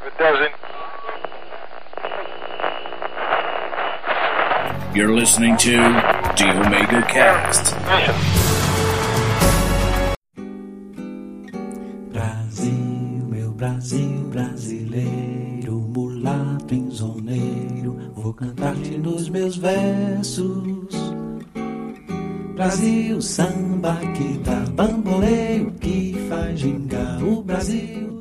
Doesn't, You're listening to The Omega Cast. Brasil, meu Brasil brasileiro, mulato insoneiro, vou cantar-te nos meus versos. Brasil, samba que dá bamboleio, que faz gingar o Brasil.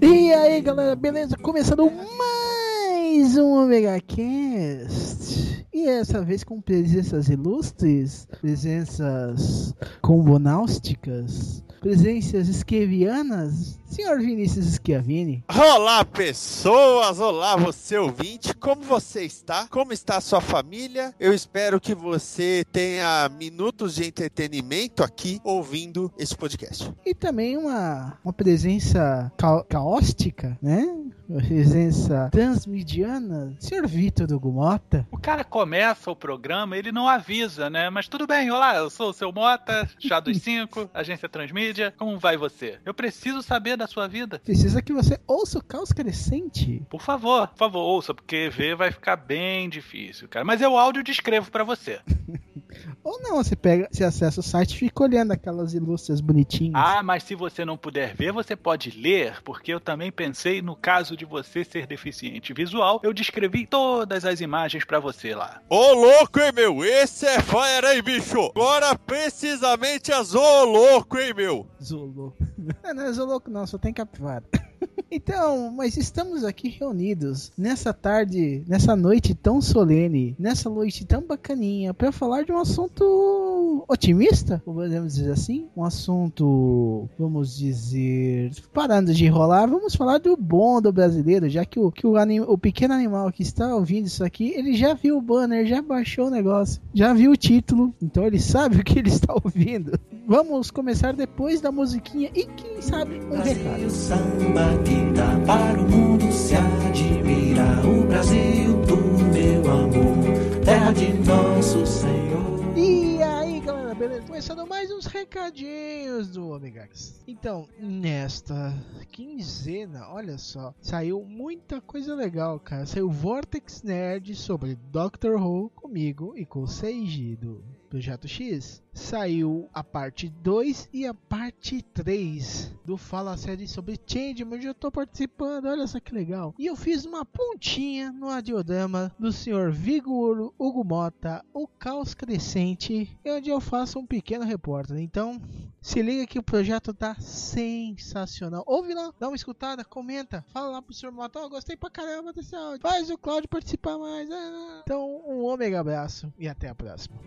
Aí galera, beleza? Começando mais um Omega Cast. E essa vez com presenças ilustres, presenças combonáusticas, presenças esquevianas. Senhor Vinícius Schiavini. Olá, pessoas! Olá, você ouvinte! Como você está? Como está a sua família? Eu espero que você tenha minutos de entretenimento aqui ouvindo esse podcast. E também uma, uma presença ca caóstica, né? Uma presença transmediana. Senhor Vitor Hugo Mota. O cara começa o programa, ele não avisa, né? Mas tudo bem, olá, eu sou o seu Mota, Chá dos 5, agência Transmídia. Como vai você? Eu preciso saber da sua vida. Precisa que você ouça o caos crescente. Por favor, por favor, ouça, porque ver vai ficar bem difícil, cara. Mas eu áudio descrevo pra você. Ou não, você pega, você acessa o site e fica olhando aquelas ilustres bonitinhas. Ah, mas se você não puder ver, você pode ler, porque eu também pensei no caso de você ser deficiente visual, eu descrevi todas as imagens pra você lá. Ô louco, hein, meu? Esse é fire, hein, bicho? Agora precisamente as ô louco, hein, meu? Zolo. Não, não é Zoloco não, só tem capivara. Então, mas estamos aqui reunidos nessa tarde, nessa noite tão solene, nessa noite tão bacaninha, para falar de um assunto otimista, podemos dizer assim, um assunto, vamos dizer, parando de enrolar, vamos falar do bom do brasileiro, já que o, que o, anim, o pequeno animal que está ouvindo isso aqui, ele já viu o banner, já baixou o negócio, já viu o título, então ele sabe o que ele está ouvindo. Vamos começar depois da musiquinha e quem sabe um recado. Samba dá para o mundo se admirar. O Brasil do meu amor, terra de nosso Senhor. E aí, galera, beleza? Começando mais uns recadinhos do Omegax. Então, nesta quinzena, olha só, saiu muita coisa legal, cara. Saiu Vortex Nerd sobre Doctor Who comigo e com o Seiji do Projeto X. Saiu a parte 2 e a parte 3 do Fala Série sobre Changeman, onde eu tô participando, olha só que legal. E eu fiz uma pontinha no adiodama do senhor Vigor Hugo Mota, o Caos Crescente, onde eu faço um pequeno repórter. Então, se liga que o projeto tá sensacional. Ouve lá, dá uma escutada, comenta, fala lá pro senhor Mota, oh, gostei pra caramba desse áudio. Faz o Claudio participar mais. Ah, Então, um ômega abraço e até a próxima.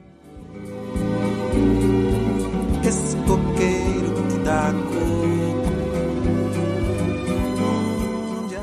Esse coqueiro que dá cor.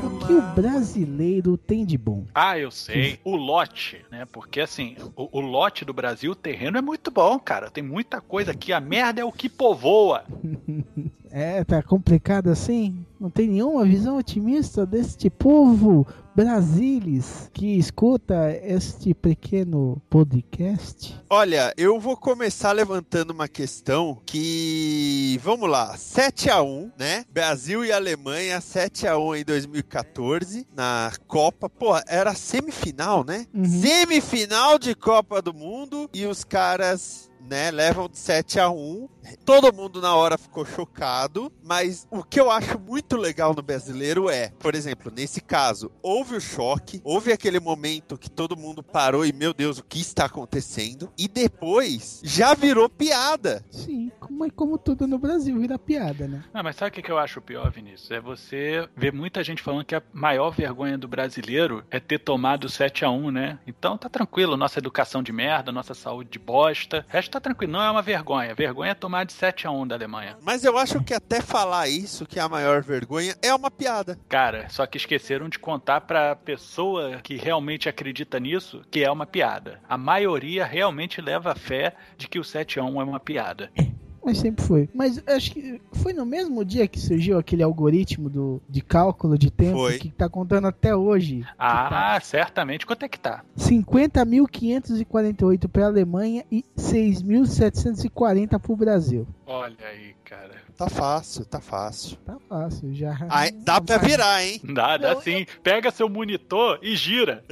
O que o brasileiro tem de bom? Ah, eu sei. O lote, né? Porque assim, o, o lote do Brasil, o terreno é muito bom, cara. Tem muita coisa aqui. A merda é o que povoa. É, tá complicado assim? Não tem nenhuma visão otimista deste povo brasilis que escuta este pequeno podcast? Olha, eu vou começar levantando uma questão que, vamos lá, 7 a 1, né? Brasil e Alemanha 7 a 1 em 2014 na Copa. Pô, era semifinal, né? Uhum. Semifinal de Copa do Mundo e os caras né, levam de 7 a 1. Todo mundo na hora ficou chocado, mas o que eu acho muito legal no brasileiro é, por exemplo, nesse caso, houve o choque, houve aquele momento que todo mundo parou e, meu Deus, o que está acontecendo? E depois já virou piada. Sim, como, é como tudo no Brasil vira piada, né? Não, mas sabe o que eu acho pior, Vinícius? É você ver muita gente falando que a maior vergonha do brasileiro é ter tomado 7 a 1 né? Então tá tranquilo, nossa educação de merda, nossa saúde de bosta. O resto tá tranquilo, não é uma vergonha. Vergonha é tomar de 7 a 1 da Alemanha. Mas eu acho que até falar isso, que é a maior vergonha, é uma piada. Cara, só que esqueceram de contar pra pessoa que realmente acredita nisso que é uma piada. A maioria realmente leva a fé de que o 7 a 1 é uma piada. Mas sempre foi. Mas acho que foi no mesmo dia que surgiu aquele algoritmo do, de cálculo de tempo Foi. que tá contando até hoje. Ah, certamente. Quanto é que tá? 50.548 para a Alemanha e 6.740 para o Brasil. Olha aí, cara. Tá fácil, tá fácil. Tá fácil, já. Ai, dá pra virar, hein? Dá, dá Não, sim. Pega seu monitor e gira.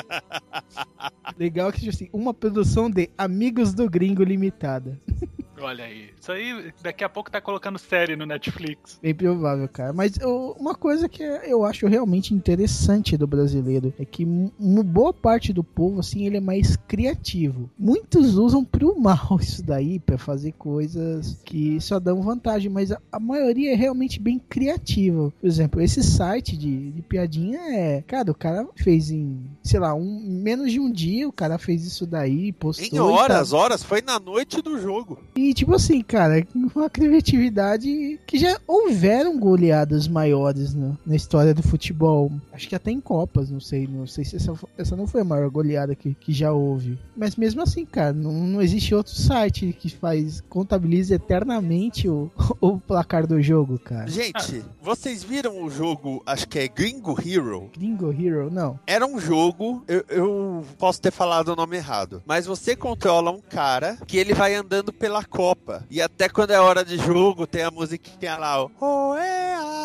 Legal que assim, uma produção de Amigos do Gringo Limitada. Olha aí. Isso aí, daqui a pouco tá colocando série no Netflix. Bem provável, cara. Mas eu- uma coisa que eu acho realmente interessante do brasileiro é que uma boa parte do povo, assim, ele é mais criativo. Muitos usam pro mal isso daí, pra fazer coisas que só dão vantagem, mas a, a maioria é realmente bem criativa. Por exemplo, esse site de, de piadinha é. Cara, o cara fez em, sei lá, um, menos de um dia, o cara fez isso daí, postou. Em horas, tá- horas, foi na noite do jogo. e tipo assim, cara, uma criatividade que já houveram goleadas maiores no- na história do futebol. Acho que até em Copas, não sei. Não sei se essa, essa não foi a maior goleada que, que já houve. Mas mesmo assim, cara, não, não existe outro site que faz, contabiliza eternamente o, o placar do jogo, cara. Gente, vocês viram o jogo, acho que é Gringo Hero? Gringo Hero, não. Era um jogo, eu, eu posso ter falado o nome errado, mas você controla um cara que ele vai andando pela Copa. E até quando é hora de jogo, tem a musiquinha lá, o Oea!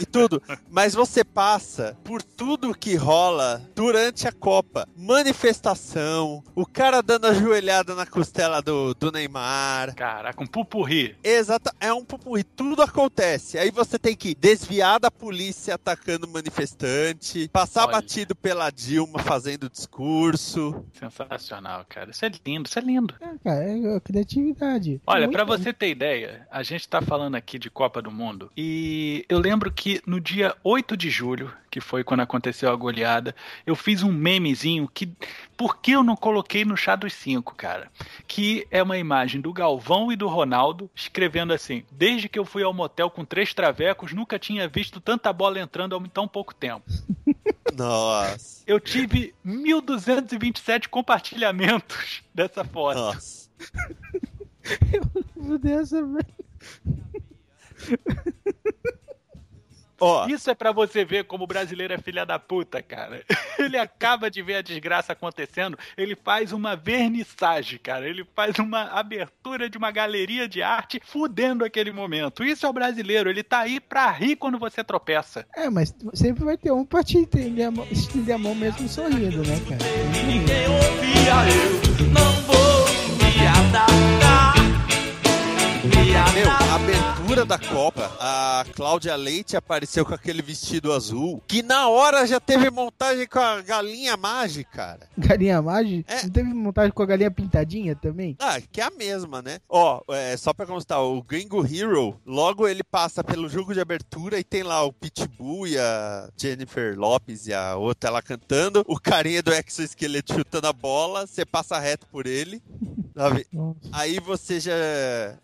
E tudo. Mas você passa por tudo que rola durante a Copa. Manifestação, o cara dando a joelhada na costela do, do Neymar. Caraca, um pupurri. Exato, é um pupurri, tudo acontece. Aí você tem que desviar da polícia atacando manifestante, passar Olha. batido pela Dilma fazendo discurso. Sensacional, cara. Isso é lindo, isso é lindo. É, cara, é a criatividade. Olha, pra você ter ideia, a gente tá falando aqui de Copa do Mundo e eu lembro que no dia 8 de julho, que foi quando aconteceu a goleada, eu fiz um memezinho que por que eu não coloquei no chá dos cinco, cara? Que é uma imagem do Galvão e do Ronaldo escrevendo assim: "Desde que eu fui ao motel com três travecos, nunca tinha visto tanta bola entrando em tão pouco tempo". Nossa, Eu tive 1227 compartilhamentos dessa foto. nossa. Meu Deus, velho. Ó, Isso é pra você ver como o brasileiro é filha da puta, cara. Ele acaba de ver a desgraça acontecendo, ele faz uma vernissagem, cara. Ele faz uma abertura de uma galeria de arte fudendo aquele momento. Isso é o brasileiro, ele tá aí pra rir quando você tropeça. É, mas sempre vai ter um pra te estender a mão, estender a mão mesmo sorrindo, né, cara? Ninguém ouvia eu, não vou me adaptar. Me meu, abertura da Copa, a Cláudia Leite apareceu com aquele vestido azul, que na hora já teve montagem com a galinha mágica, cara. Galinha mágica? É. Não teve montagem com a galinha pintadinha também? Ah, que é a mesma, né? Ó, é, só pra constar, o Gringo Hero, logo ele passa pelo jogo de abertura e tem lá o Pitbull e a Jennifer Lopes e a outra lá cantando, o carinha do exoesqueleto chutando a bola, você passa reto por ele, sabe? Nossa. Aí você já.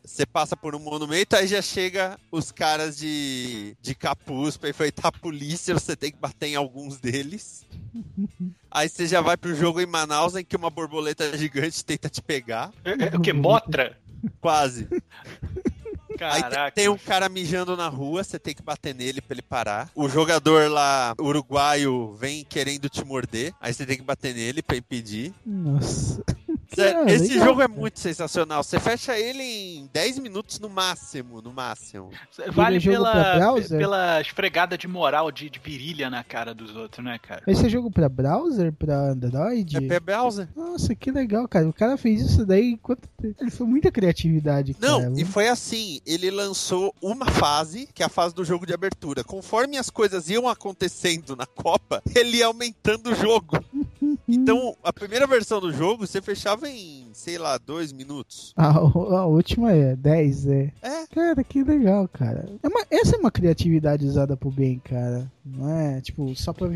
Você passa por um monumento, aí já chega os caras de, de capuz pra enfrentar a polícia, você tem que bater em alguns deles. Aí você já vai pro jogo em Manaus em que uma borboleta gigante tenta te pegar. É, é, o que? Motra? Quase. Aí Caraca. tem um cara mijando na rua, você tem que bater nele pra ele parar. O jogador lá, uruguaio, vem querendo te morder. Aí você tem que bater nele pra impedir. Nossa. Sério, Cara, esse legal, jogo é muito sensacional. Você fecha ele em 10 minutos no máximo, no máximo. Vale pela, pela esfregada de moral, de, de virilha na cara dos outros, né, cara? Esse é jogo pra browser, pra Android? É pra browser. Nossa, que legal, cara. O cara fez isso daí enquanto. Ele foi muita criatividade, Não, cara. e foi assim, ele lançou uma fase, que é a fase do jogo de abertura. Conforme as coisas iam acontecendo na Copa, ele ia aumentando o jogo. Então, a primeira versão do jogo, você fechava em, sei lá, dois minutos. A, a última é 10, é. É. Cara, que legal, cara. É uma- essa é uma criatividade usada pro bem, cara. Não é, tipo, só pra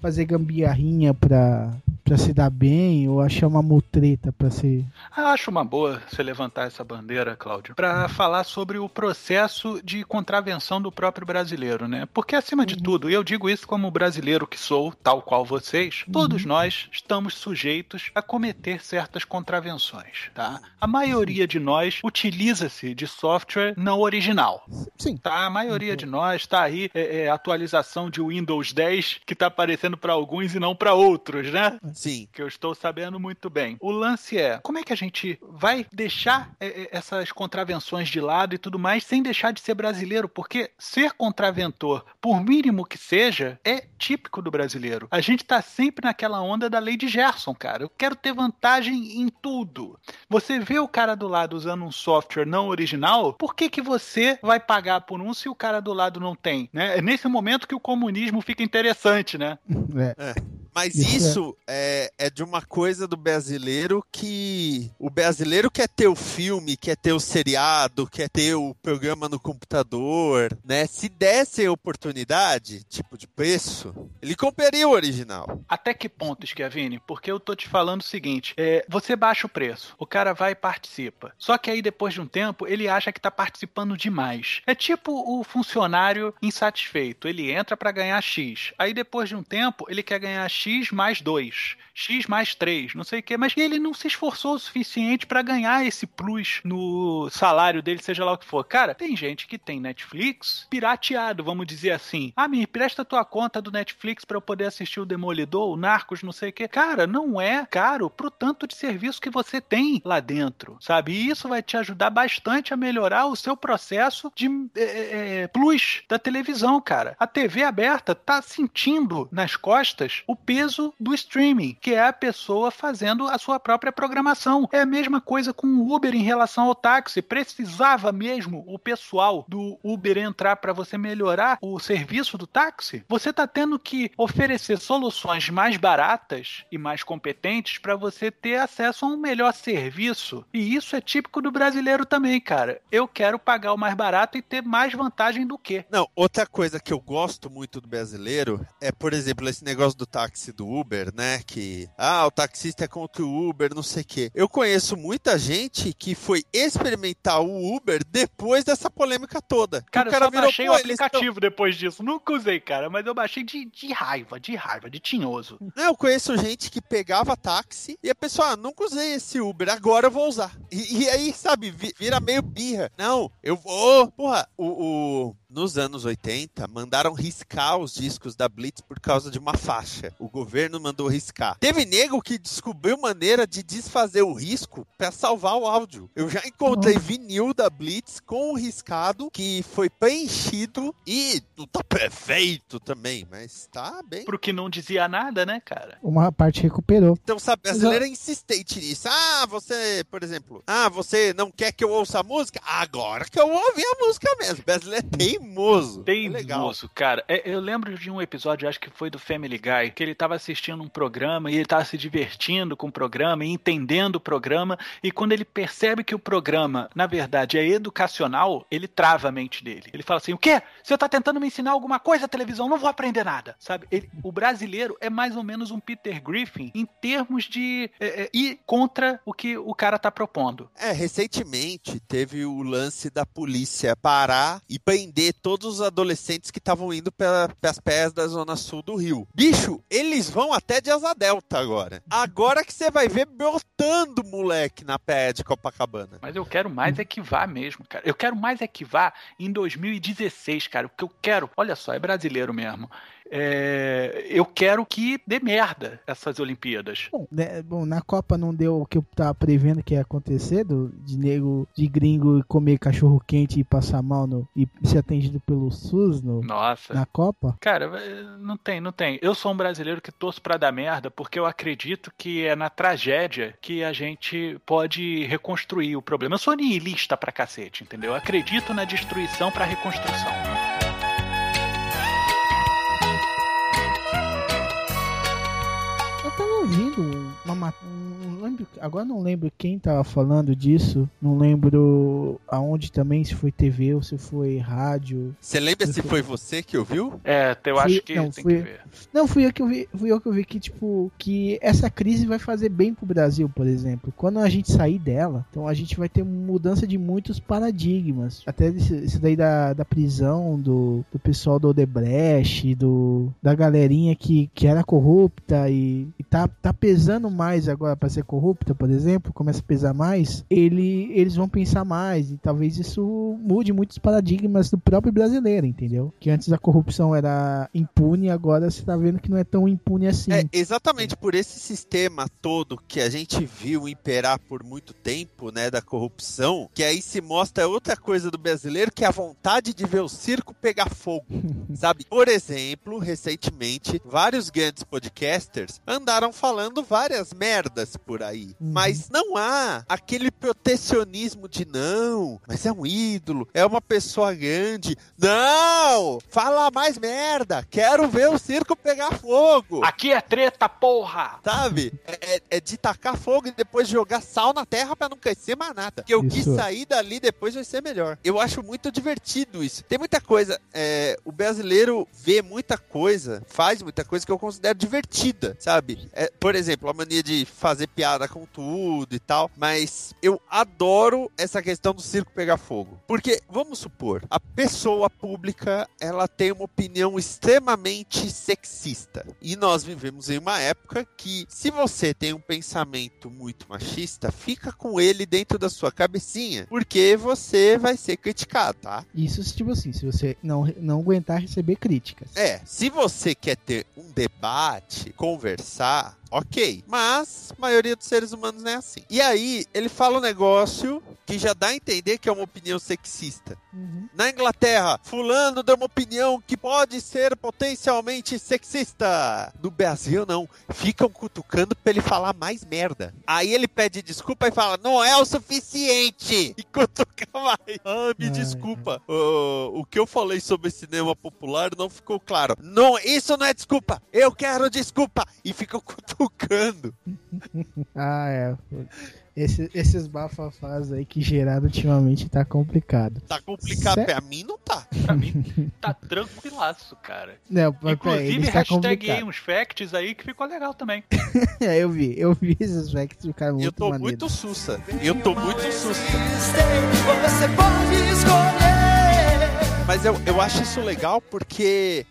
fazer gambiarrinha pra, pra se dar bem ou achar uma mutreta pra ser. Ah, Acho uma boa você levantar essa bandeira, Cláudio, para falar sobre o processo de contravenção do próprio brasileiro, né? Porque, acima de tudo, e eu digo isso como brasileiro que sou, tal qual vocês, todos nós estamos sujeitos a cometer certas contravenções, tá? A maioria de nós utiliza-se de software não original. Sim. Tá, a maioria de nós tá aí é, é, atualização de Windows 10 que tá aparecendo para alguns e não para outros, né? Sim. que eu estou sabendo muito bem. O lance é, como é que a gente vai deixar é, é, essas contravenções de lado e tudo mais sem deixar de ser brasileiro? Porque ser contraventor, por mínimo que seja, é típico do brasileiro. A gente tá sempre naquela onda da lei de Gerson, cara. Eu quero ter vantagem em tudo. Você vê o cara do lado usando um software não original, por que que você vai pagar por um se o cara do lado não tem? Né? É nesse momento que o comunismo fica interessante, né? É. Mas Isso é- isso é, é de uma coisa do brasileiro que o brasileiro quer ter o filme, quer ter o seriado, quer ter o programa no computador, né? Se desse a oportunidade, tipo de preço, ele compraria o original. Até que ponto, Schiavini? Porque eu tô te falando o seguinte: é, você baixa o preço, o cara vai e participa. Só que aí depois de um tempo ele acha que tá participando demais. É tipo o funcionário insatisfeito. Ele entra pra ganhar X. Aí depois de um tempo ele quer ganhar X mais 2, X mais 3, não sei o que, mas ele não se esforçou o suficiente pra ganhar esse plus no salário dele, seja lá o que for. Cara, tem gente que tem Netflix pirateado, vamos dizer assim. Ah, me empresta tua conta do Netflix pra eu poder assistir o Demolidor, o Narcos, não sei o que. Cara, não é caro pro tanto de serviço que você tem lá dentro, sabe? E isso vai te ajudar bastante a melhorar o seu processo de é, é, plus da televisão, cara. A TV aberta tá sentindo nas costas o peso do streaming, que é a pessoa fazendo a sua própria programação. É a mesma coisa com o Uber em relação ao táxi. Precisava mesmo o pessoal do Uber entrar para você melhorar o serviço do táxi? Você tá tendo que oferecer soluções mais baratas e mais competentes para você ter acesso a um melhor serviço. E isso é típico do brasileiro também, cara. Eu quero pagar o mais barato e ter mais vantagem do que. Não, outra coisa que eu gosto muito do brasileiro é, por exemplo, esse negócio do táxi do Uber, né? Que, ah, o taxista é contra o Uber, não sei o quê. Eu conheço muita gente que foi experimentar o Uber depois dessa polêmica toda. Cara, o cara eu só baixei o aplicativo depois disso. Nunca usei, cara, mas eu baixei de, de raiva, de raiva, de tinhoso. Não, eu conheço gente que pegava táxi e a pessoa, ah, nunca usei esse Uber, agora eu vou usar. E, e aí, sabe, vi- vira meio birra. Não, eu vou. Porra, o, o- nos anos 80, mandaram riscar os discos da Blitz por causa de uma faixa. O governo mandou riscar. Teve nego que descobriu maneira de desfazer o risco pra salvar o áudio. Eu já encontrei vinil da Blitz com o riscado que foi preenchido e não tá perfeito também, mas tá bem. Pro que não dizia nada, né, cara? Uma parte recuperou. Então, sabe, brasileiro é insistente nisso. Ah, você, por exemplo, ah, você não quer que eu ouça a música? Agora que eu vou ouvir a música mesmo. Brasileiro é teimoso. É legal. Teimoso, cara. É, eu lembro de um episódio, acho que foi do Family Guy, que ele tava assistindo um programa e ele tava se divertindo com o programa e entendendo o programa. E quando ele percebe que o programa, na verdade, é educacional, ele trava a mente dele. Ele fala assim: o quê? Você tá tentando me ensinar alguma coisa, televisão? Não vou aprender nada. Sabe? Ele- o brasileiro é mais ou menos um Peter Griffin em termos de é, é, ir contra o que o cara tá propondo. É, recentemente teve o lance da polícia parar e prender todos os adolescentes que estavam indo para as praias da zona sul do Rio. Bicho, eles vão até de asa delta agora. Agora que você vai ver brotando moleque na praia de Copacabana. Mas eu quero mais é que vá mesmo, cara. Eu quero mais é que vá em 2016, cara. O que eu quero, olha só, é brasileiro mesmo. É, eu quero que dê merda essas Olimpíadas. Bom, né, bom, na Copa não deu o que eu tava prevendo que ia acontecer, do, de nego, de gringo comer cachorro quente e passar mal no, e ser atendido pelo SUS no, Nossa. na Copa. Cara, eh, não tem, não tem. Eu sou um brasileiro que torço pra dar merda porque eu acredito que é na tragédia que a gente pode reconstruir o problema. Eu sou niilista pra cacete, entendeu? Eu acredito na destruição pra reconstrução. Ouvindo uma não lembro, agora não lembro quem tava falando disso, não lembro aonde também, se foi TV ou se foi rádio. Você lembra se foi você que ouviu? É, eu Fui- acho que não, tem fui- que ver. Não, fui eu que eu vi, fui eu que eu vi que, tipo, que essa crise vai fazer bem pro Brasil, por exemplo. Quando a gente sair dela, então a gente vai ter mudança de muitos paradigmas. Até esse, esse daí da, da prisão do, do pessoal do Odebrecht, do, da galerinha que, que era corrupta e, e tá, tá pesando mais agora pra ser corrupta, por exemplo, começa a pesar mais, ele, eles vão pensar mais e talvez isso mude muitos paradigmas do próprio brasileiro, entendeu? Que antes a corrupção era impune, agora você tá vendo que não é tão impune assim. É exatamente por esse sistema todo que a gente viu imperar por muito tempo, né, da corrupção, que aí se mostra outra coisa do brasileiro, que é a vontade de ver o circo pegar fogo, sabe? Por exemplo, recentemente, vários grandes podcasters andaram falando várias merdas por aí, Uhum. mas não há aquele protecionismo de não, mas é um ídolo, é uma pessoa grande. Não! Fala mais merda! Quero ver o circo pegar fogo! Aqui é treta, porra! Sabe? É, é de tacar fogo e depois jogar sal na terra pra não crescer mais nada. Porque o que Isso. sair dali depois vai ser melhor. Eu acho muito divertido isso. Tem muita coisa. é, o brasileiro vê muita coisa, faz muita coisa que eu considero divertida, sabe? É, por exemplo, a mania de fazer piada com tudo e tal. Mas eu adoro essa questão do circo pegar fogo. Porque, vamos supor, a pessoa pública ela tem uma opinião extremamente sexista. E nós vivemos em uma época que, se você tem um pensamento muito machista, fica com ele dentro da sua cabecinha. Porque você vai ser criticado, tá? Isso, tipo assim, se você não, não aguentar receber críticas. É, se você quer ter um debate, conversar, ok. Mas a maioria dos seres humanos não é assim. E aí, ele fala um negócio que já dá a entender que é uma opinião sexista. Uhum. Na Inglaterra, fulano deu uma opinião que pode ser potencialmente sexista. No Brasil, não. Ficam cutucando pra ele falar mais merda. Aí ele pede desculpa e fala, não é o suficiente. E cutuca mais. Ah, me Ai, desculpa. O- o que eu falei sobre cinema popular não ficou claro. Não, isso não é desculpa. Eu quero desculpa. E ficam cutucando. Ah, é. Esse- esses bafafás aí que geraram ultimamente tá complicado. Tá complicado. Cé- Pra mim, não tá. Pra mim, tá tranquilaço, cara. Não, Inclusive, tá uns facts aí que ficou legal também. É, eu vi, eu vi esses facts ficaram muito eu tô maneiros. muito sussa. Eu tô muito sussa. Você pode escolher. Mas eu, eu acho isso legal porque,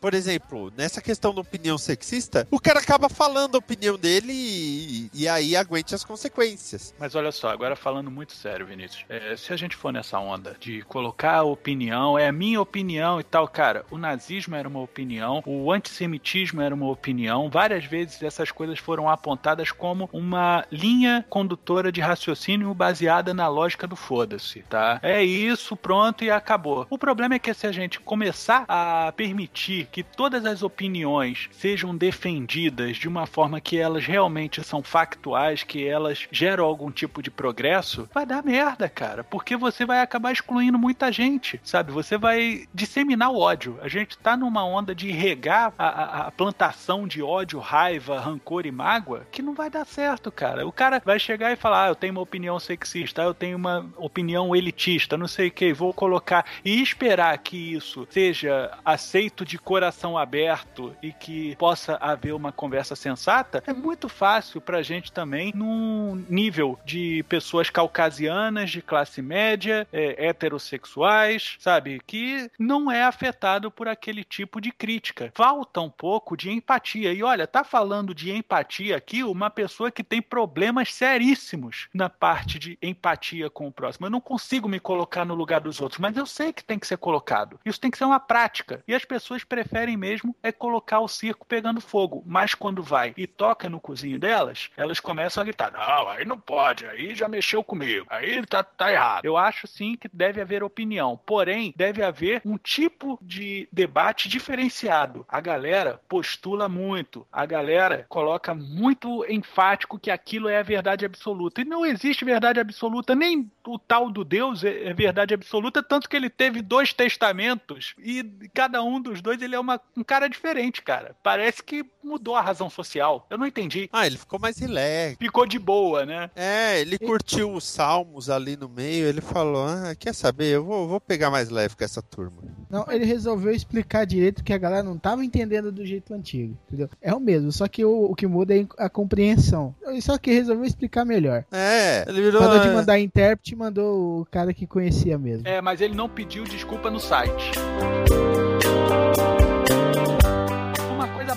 por exemplo, nessa questão da opinião sexista, o cara acaba falando a opinião dele e, e aí aguente as consequências. Mas olha só, agora falando muito sério, Vinícius. é, se a gente for nessa onda de colocar a opinião, é a minha opinião e tal, cara, o nazismo era uma opinião, o antissemitismo era uma opinião. Várias vezes essas coisas foram apontadas como uma linha condutora de raciocínio baseada na lógica do foda-se, tá? É isso, pronto e acabou. O problema é que se a gente começar a permitir que todas as opiniões sejam defendidas de uma forma que elas realmente são factuais, que elas geram algum tipo de progresso, vai dar merda, cara. Porque você vai acabar excluindo muita gente, sabe? Você vai disseminar o ódio. A gente tá numa onda de regar a, a- a plantação de ódio, raiva, rancor e mágoa que não vai dar certo, cara. O cara vai chegar e falar: ah, eu tenho uma opinião sexista, eu tenho uma opinião elitista, não sei o que, vou colocar e esperar que isso seja aceito de coração aberto e que possa haver uma conversa sensata, é muito fácil pra gente também num nível de pessoas caucasianas, de classe média, é, heterossexuais, sabe? Que não é afetado por aquele tipo de crítica. Falta um pouco de empatia. E olha, tá falando de empatia aqui uma pessoa que tem problemas seríssimos na parte de empatia com o próximo. Eu não consigo me colocar no lugar dos outros, mas eu sei que tem que ser colocado. Isso tem que ser uma prática. E as pessoas preferem mesmo é colocar o circo pegando fogo. Mas quando vai e toca no cozinho delas, elas começam a gritar: Não, aí não pode, aí já mexeu comigo, aí tá, tá errado. Eu acho sim que deve haver opinião. Porém, deve haver um tipo de debate diferenciado. A galera postula muito, a galera coloca muito enfático que aquilo é a verdade absoluta. E não existe verdade absoluta, nem o tal do Deus é é verdade absoluta, tanto que ele teve dois testamentos e cada um dos dois ele é uma, um cara diferente, cara. Parece que mudou a razão social? Eu não entendi. Ah, ele ficou mais relax. Ficou de boa, né? É, ele curtiu os salmos ali no meio, ele falou, ah, quer saber, eu vou, vou pegar mais leve com essa turma. Não, ele resolveu explicar direito que a galera não tava entendendo do jeito antigo, entendeu? É o mesmo, só que o, o que muda é a compreensão. Só que resolveu explicar melhor. É, ele virou... Mandou de mandar intérprete, mandou o cara que conhecia mesmo. É, mas ele não pediu desculpa no site.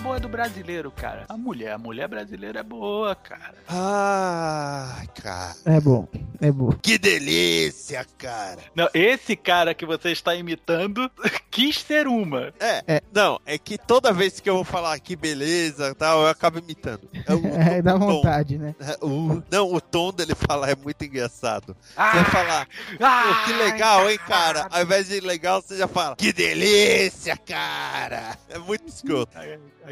Boa do brasileiro, cara. A mulher, a mulher brasileira é boa, cara. Ah, cara. É bom, é bom. Que delícia, cara. Não, esse cara que você está imitando quis ser uma. É, É. não, é que toda vez que eu vou falar que beleza tal, eu acabo imitando. É, o- É, dá o tom. vontade, né? É, o- não, o tom dele falar é muito engraçado. Você Ah, vai falar, ah, que legal, hein, cara? Ao invés de legal, você já fala, que delícia, cara. É muito escroto.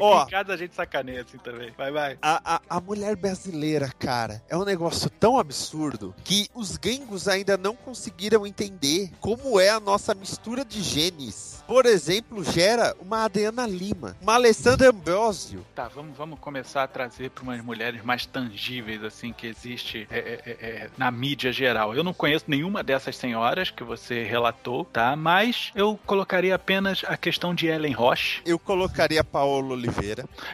Ó. em casa a gente sacaneia assim também. Vai, vai. A, a, a mulher brasileira, cara, é um negócio tão absurdo que os gringos ainda não conseguiram entender como é a nossa mistura de genes. Por exemplo, gera uma Adriana Lima, uma Alessandra Ambrosio. Tá, vamos, vamos começar a trazer para umas mulheres mais tangíveis, assim, que existe é, é, é, é, na mídia geral. Eu não conheço nenhuma dessas senhoras que você relatou, tá? Mas eu colocaria apenas a questão de Ellen Roche, Eu colocaria Paola Oliveira.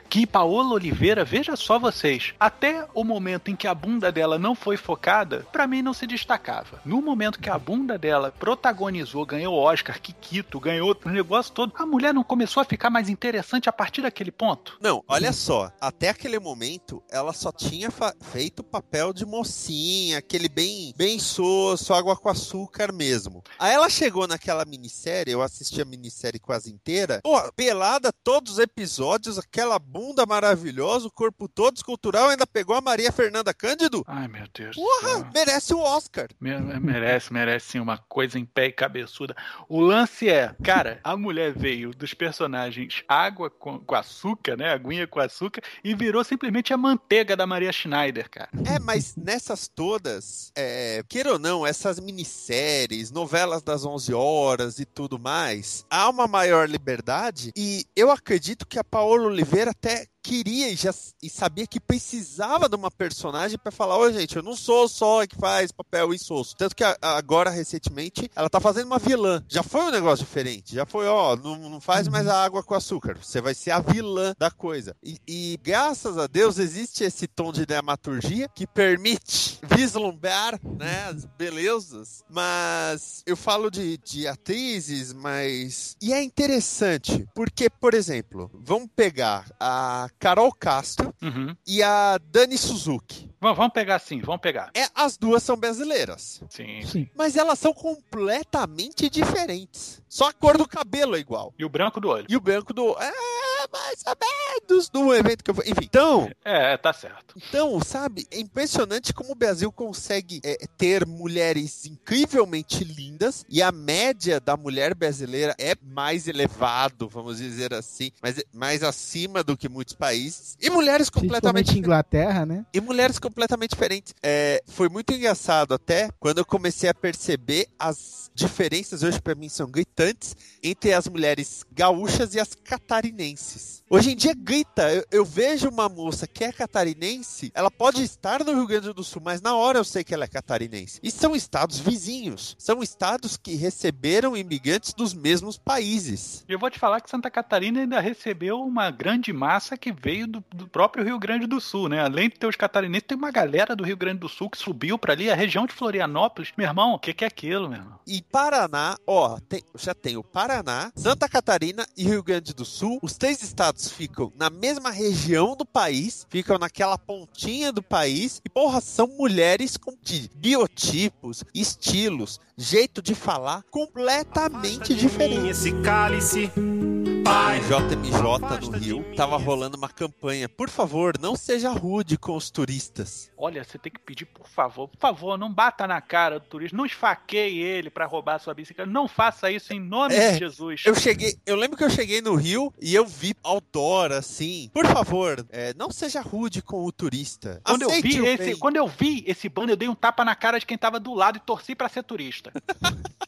Que Paola Oliveira, veja só vocês, até o momento em que a bunda dela não foi focada, pra mim não se destacava. No momento que a bunda dela protagonizou, ganhou Oscar, Kikito, ganhou o negócio todo, a mulher não começou a ficar mais interessante a partir daquele ponto? Não, olha só. Até aquele momento, ela só tinha feito papel de mocinha, aquele bem, bem soço, água com açúcar mesmo. Aí ela chegou naquela minissérie, eu assisti a minissérie quase inteira. Pô, pelada todos os episódios, aquela bunda maravilhosa, o corpo todo escultural, ainda pegou a Maria Fernanda Cândido. Ai, meu Deus Porra, merece o Oscar. Me- Merece, merece sim uma coisa em pé e cabeçuda. O lance é, cara, a mulher veio dos personagens água com, com açúcar, né? Aguinha com açúcar, e virou simplesmente a manteiga da Maria Schneider, cara. É, mas nessas todas, é, queira ou não, essas minisséries, novelas das 11 horas e tudo mais, há uma maior liberdade e eu acredito que a Paola Oliveira até queria e já e sabia que precisava de uma personagem pra falar, ô gente, eu não sou só que faz papel insosso. Tanto que a- a- agora, recentemente, ela tá fazendo uma vilã. Já foi um negócio diferente. Já foi, ó, não, não faz mais a água com açúcar. Você vai ser a vilã da coisa. E, e graças a Deus existe esse tom de dramaturgia que permite vislumbrar, né, as belezas. Mas eu falo de, de atrizes, mas... E é interessante, porque, por exemplo, vamos pegar a Carol Castro Uhum. e a Dani Suzuki. Vamos, pegar sim, vamos pegar. É, as duas são brasileiras. Sim. Sim. Mas elas são completamente diferentes. Só a cor do cabelo é igual. E o branco do olho. E o branco do. É, mais ou menos do evento que eu fui. Enfim, então, É, tá certo. então, sabe, é impressionante como o Brasil consegue é, ter mulheres incrivelmente lindas e a média da mulher brasileira é mais elevado, vamos dizer assim, mas mais acima do que muitos países. E mulheres completamente Principalmente Inglaterra, né? e mulheres completamente diferentes. É, foi muito engraçado até quando eu comecei a perceber as diferenças, hoje pra mim são gritantes, entre as mulheres gaúchas e as catarinenses. to Hoje em dia grita, eu, eu vejo uma moça que é catarinense, ela pode estar no Rio Grande do Sul, mas na hora eu sei que ela é catarinense. E são estados vizinhos, são estados que receberam imigrantes dos mesmos países. E eu vou te falar que Santa Catarina ainda recebeu uma grande massa que veio do, do próprio Rio Grande do Sul, né? Além de ter os catarinenses, tem uma galera do Rio Grande do Sul que subiu pra ali, a região de Florianópolis. Meu irmão, o que, que é aquilo, meu irmão? E Paraná, ó, tem- já tem o Paraná, Santa Catarina e Rio Grande do Sul. Os três estados ficam na mesma região do país, ficam naquela pontinha do país. E, porra, são mulheres com biotipos, estilos, jeito de falar completamente diferentes. Esse cálice, pai. JMJ no Rio, tava rolando uma campanha. Por favor, não seja rude com os turistas. Olha, você tem que pedir, por favor, por favor, não bata na cara do turista, não esfaqueie ele pra roubar sua bicicleta. Não faça isso em nome É, de Jesus. Eu cheguei, eu lembro que eu cheguei no Rio e eu vi outdoor assim. Por favor, é, não seja rude com o turista. Quando eu, vi o esse, bem. quando eu vi esse banner, eu dei um tapa na cara de quem tava do lado e torci pra ser turista.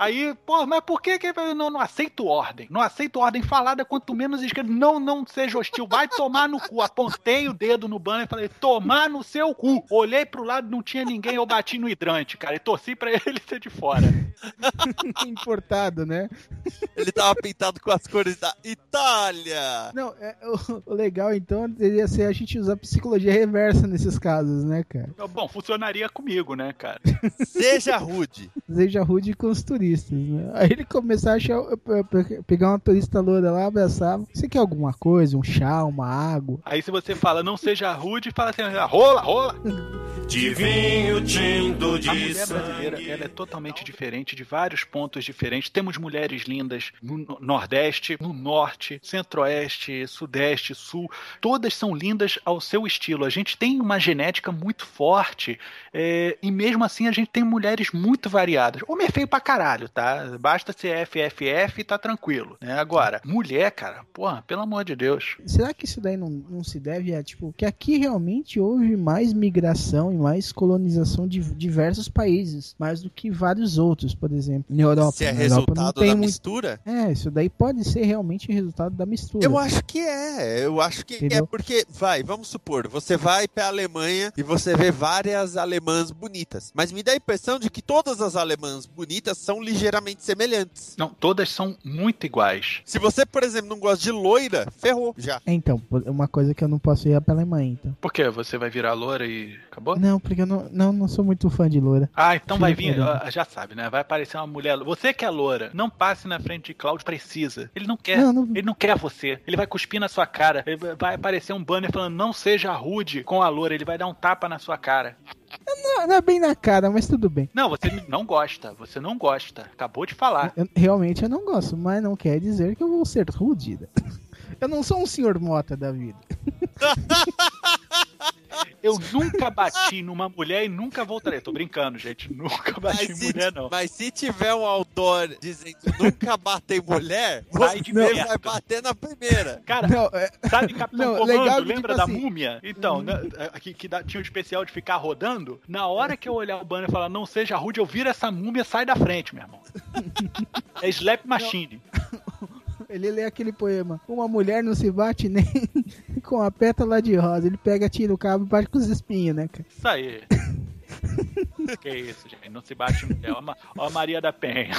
Aí, pô, mas por que que eu não, não aceito ordem? Não aceito ordem falada, quanto menos escrito. Não, não seja hostil. Vai tomar no cu. Apontei o dedo no banner e falei, tomar no seu cu. Olhei pro lado, não tinha ninguém, eu bati no hidrante, cara. E torci pra ele ser de fora. Importado, né? Ele tava pintado com as cores da Itália. Não, é, o, o legal então deveria ser a gente usar psicologia reversa nesses casos, né, cara? Bom, funcionaria comigo, né, cara? Seja rude. Seja rude com os turistas, né? Aí ele começar a achar, pe- pe- pegar uma turista loura lá, abraçar. Você quer alguma coisa? Um chá, uma água? Aí se você fala, não seja rude, fala assim, rola, rola. De vinho tinto A de mulher brasileira sangue. ela é totalmente diferente, de vários pontos diferentes. Temos mulheres lindas no no Nordeste, no Norte, Centro-Oeste, Sudeste, Sul. Todas são lindas ao seu estilo. A gente tem uma genética muito forte é, e mesmo assim a gente tem mulheres muito variadas. Homem é feio pra caralho, tá? Basta ser FFF e tá tranquilo. Né? Agora, mulher, cara, porra, pelo amor de Deus. Será que isso daí não, não se deve a, tipo, que aqui realmente houve mais migração e mais colonização de diversos países, mais do que vários outros, por exemplo. Na Europa. Se é Na Europa não resultado tem da muito... mistura? É, isso daí pode ser realmente resultado da mistura. Eu acho que é. Eu acho que Entendeu? é porque, vai, vamos supor, você vai pra Alemanha e você vê várias alemãs bonitas. Mas me dá a impressão de que todas as alemãs bonitas são ligeiramente semelhantes. Não, todas são muito iguais. Se você, por exemplo, não gosta de loira, ferrou já. É, Então, uma coisa que eu não posso ir é pra Alemanha, então. Por quê? Você vai virar loura e acabou? Não, porque eu não, não, não sou muito fã de loura. Ah, então vai vir, ah, já sabe, né? Vai aparecer uma mulher. Você que é loura, não passe na frente de Cláudio, precisa. Ele não quer. Não, não- Ele não quer você. Ele vai cuspir na sua cara. Ele vai aparecer um banner falando não seja rude com a loura. Ele vai dar um tapa na sua cara. Não, não é bem na cara, mas tudo bem. Não, você não gosta. Você não gosta. Acabou de falar. Eu- realmente eu não gosto, mas não quer dizer que eu vou ser rude. Eu não sou um senhor mota da vida. Eu nunca bati numa mulher e nunca voltarei. Tô brincando, gente. Nunca bati Mas em mulher, não. mas se tiver um outdoor dizendo nunca bater em mulher, Vai de você perto. vai bater na primeira. Cara, Não, é, Sabe Capitão Não, Comando? legal lembra tipo da assim- múmia? Então, né, que, que dá- tinha o especial de ficar rodando. Na hora que eu olhar o banner e falar não seja rude, eu viro essa múmia sai da frente, meu irmão. É Slap Machine. Ele lê aquele poema. Uma mulher não se bate nem com a pétala de rosa. Ele pega, tira o cabo e bate com os espinhos, né, cara? Isso aí. que isso, gente. Não se bate mulher. Ó, ó Maria da Penha.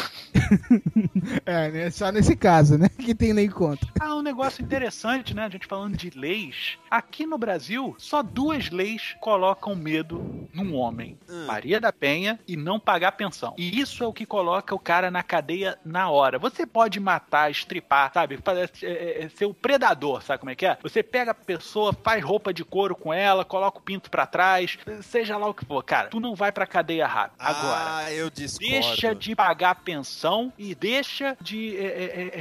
É, né? Só nesse caso, né? Que tem lei contra. Ah, um negócio interessante, né? A gente falando de leis. Aqui no Brasil, só duas leis colocam medo num homem: Hum. Maria da Penha e não pagar pensão. E isso é o que coloca o cara na cadeia na hora. Você pode matar, estripar, sabe? Fazer- é, é, ser o predador, sabe como é que é? Você pega a pessoa, faz roupa de couro com ela, coloca o pinto pra trás, seja lá o que for. Cara, tu não vai pra cadeia rápido. Agora. Ah, eu discordo. Deixa de pagar pensão e deixa de é, é, é,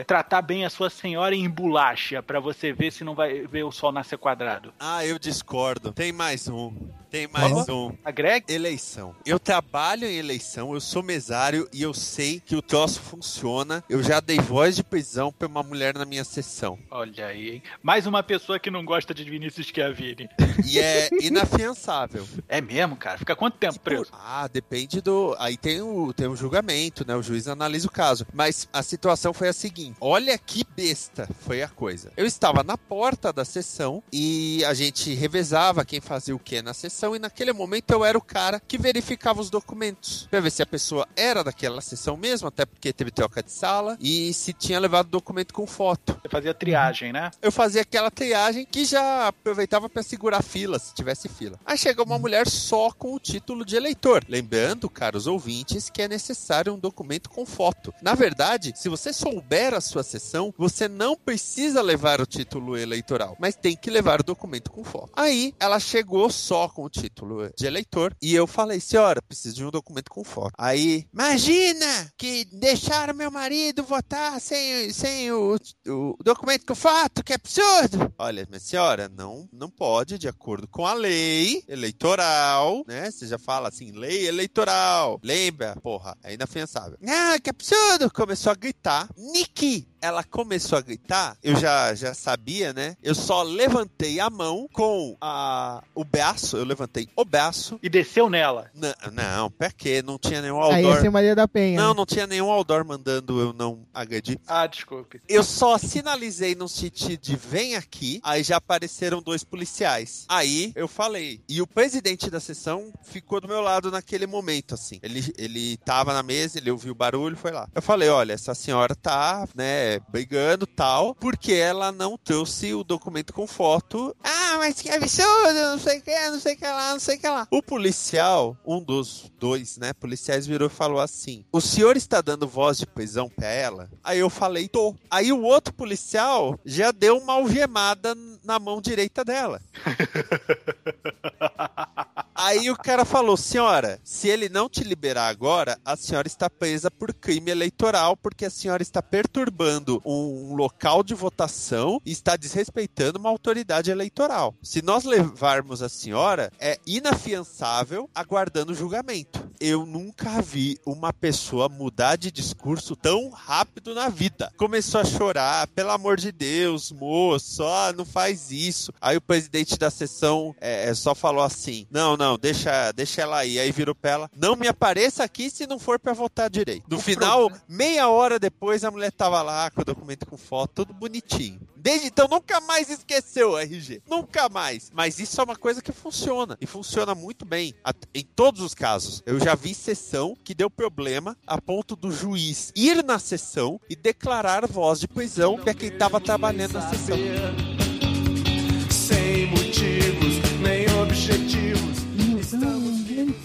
é, tratar bem a sua senhora em bolacha pra você ver se não vai ver o sol nascer quadrado. Ah, eu discordo. Tem mais um. Tem mais um. A Greg? Eleição. Eu trabalho em eleição, eu sou mesário e eu sei que o troço funciona. Eu já dei voz de prisão pra uma mulher na minha sessão. Olha aí, hein? Mais uma pessoa que não gosta de Vinícius Schiavini. E é inafiançável. É mesmo, cara? Fica quanto tempo preso? Ah, depende do. Aí tem o, tem o julgamento, né? O juiz analisa o caso. Mas a situação foi a seguinte: olha que besta foi a coisa. Eu estava na porta da sessão e a gente revezava quem fazia o que na sessão, e naquele momento eu era o cara que verificava os documentos. Pra ver se a pessoa era daquela sessão mesmo, até porque teve troca de sala, e se tinha levado documento com foto. Você fazia triagem, né? Eu fazia aquela triagem que já aproveitava pra segurar fila, se tivesse fila. Aí chega uma mulher só com o título de eleitor. Lembrando, caros ouvintes, que é necessário um documento com foto. Na verdade, se você souber a sua sessão, você não precisa levar o título eleitoral, mas tem que levar o documento com foto. Aí ela chegou só com o título de eleitor e eu falei, senhora, preciso de um documento com foto. Aí, imagina que deixaram meu marido votar sem, sem o, o documento com foto, que absurdo! Olha, minha senhora, não, não pode, de acordo com a lei eleitoral, né? Você já fala assim, lei eleitoral. Lembra? Porra, é inafiançável. Ah, que absurdo! Começou a gritar. Niki! Ela começou a gritar, eu já, já sabia, né? Eu só levantei a mão com a, o braço, eu levantei levantei o braço. E desceu nela. N- não, pra quê? Não tinha nenhum Aí outdoor. ia ser Maria da Penha. Não, né? não tinha nenhum outdoor mandando eu não agredir. Ah, desculpe. Eu só sinalizei no sentido de vem aqui, aí já apareceram dois policiais. Aí eu falei. E o presidente da sessão ficou do meu lado naquele momento, assim. Ele, ele tava na mesa, ele ouviu o barulho, foi lá. Eu falei, olha, essa senhora tá, né, brigando tal, porque ela não trouxe o documento com foto. Ah, mas que absurdo, não sei o que, não sei o que lá, não sei o que lá. O policial, um dos dois, né, policiais virou e falou assim, o senhor está dando voz de prisão pra ela? Aí eu falei, tô. Aí o outro policial já deu uma algemada na mão direita dela. Aí o cara falou: Senhora, se ele não te liberar agora, a senhora está presa por crime eleitoral, porque a senhora está perturbando um local de votação e está desrespeitando uma autoridade eleitoral. Se nós levarmos a senhora, é inafiançável aguardando julgamento. Eu nunca vi uma pessoa mudar de discurso tão rápido na vida. Começou a chorar, pelo amor de Deus, moço, ó, não faz isso. Aí o presidente da sessão é, só falou assim: não, não, deixa, deixa ela aí. Aí virou pra ela: não me apareça aqui se não for pra votar direito. No O final, problema- meia hora depois, a mulher tava lá com o documento com foto, tudo bonitinho. Desde então, nunca mais esqueceu o RG. Nunca mais. Mas isso é uma coisa que funciona. E funciona muito bem. Em todos os casos. Eu já vi sessão que deu problema a ponto do juiz ir na sessão e declarar voz de prisão pra quem tava trabalhando na sessão.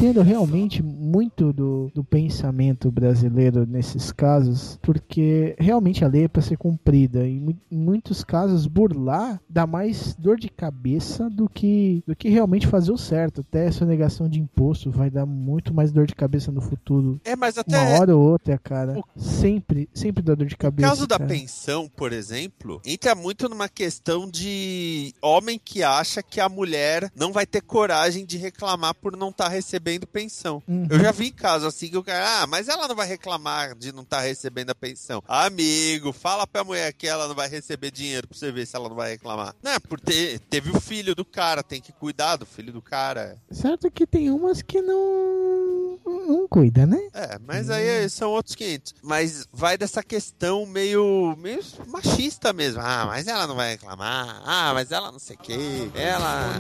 Entendo realmente muito do, do pensamento brasileiro nesses casos, porque realmente a lei é para ser cumprida. E em muitos casos, burlar dá mais dor de cabeça do que, do que realmente fazer o certo. Até essa negação de imposto vai dar muito mais dor de cabeça no futuro. É, mas até Uma hora ou outra, cara. Sempre, sempre dá dor de cabeça. caso da cara. pensão, por exemplo, entra muito numa questão de homem que acha que a mulher não vai ter coragem de reclamar por não estar recebendo pensão. Uhum. Eu já vi casos assim que o cara, ah, mas ela não vai reclamar de não estar recebendo a pensão. Amigo, fala pra mulher que ela não vai receber dinheiro pra você ver se ela não vai reclamar. Não, é porque teve o filho do cara, tem que cuidar do filho do cara. Certo que tem umas que não. não cuida, né? É, mas aí são outros 500. Mas vai dessa questão meio, meio machista mesmo. Ah, mas ela não vai reclamar. Ah, mas ela não sei o quê. Ela.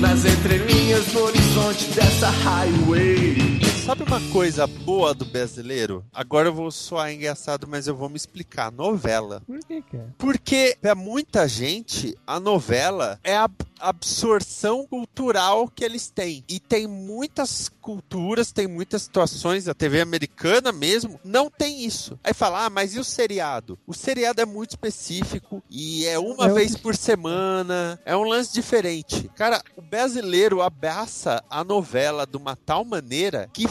Nas entrelinhas do horizonte dessa highway. Sabe uma coisa boa do brasileiro? Agora eu vou soar engraçado, mas eu vou me explicar. Novela. Por que, cara? Porque pra muita gente, a novela é a absorção cultural que eles têm. E tem muitas culturas, tem muitas situações, a TV americana mesmo, não tem isso. Aí fala, ah, mas e o seriado? O seriado é muito específico e é uma É vez por semana, é um lance diferente. Cara, o brasileiro abraça a novela de uma tal maneira que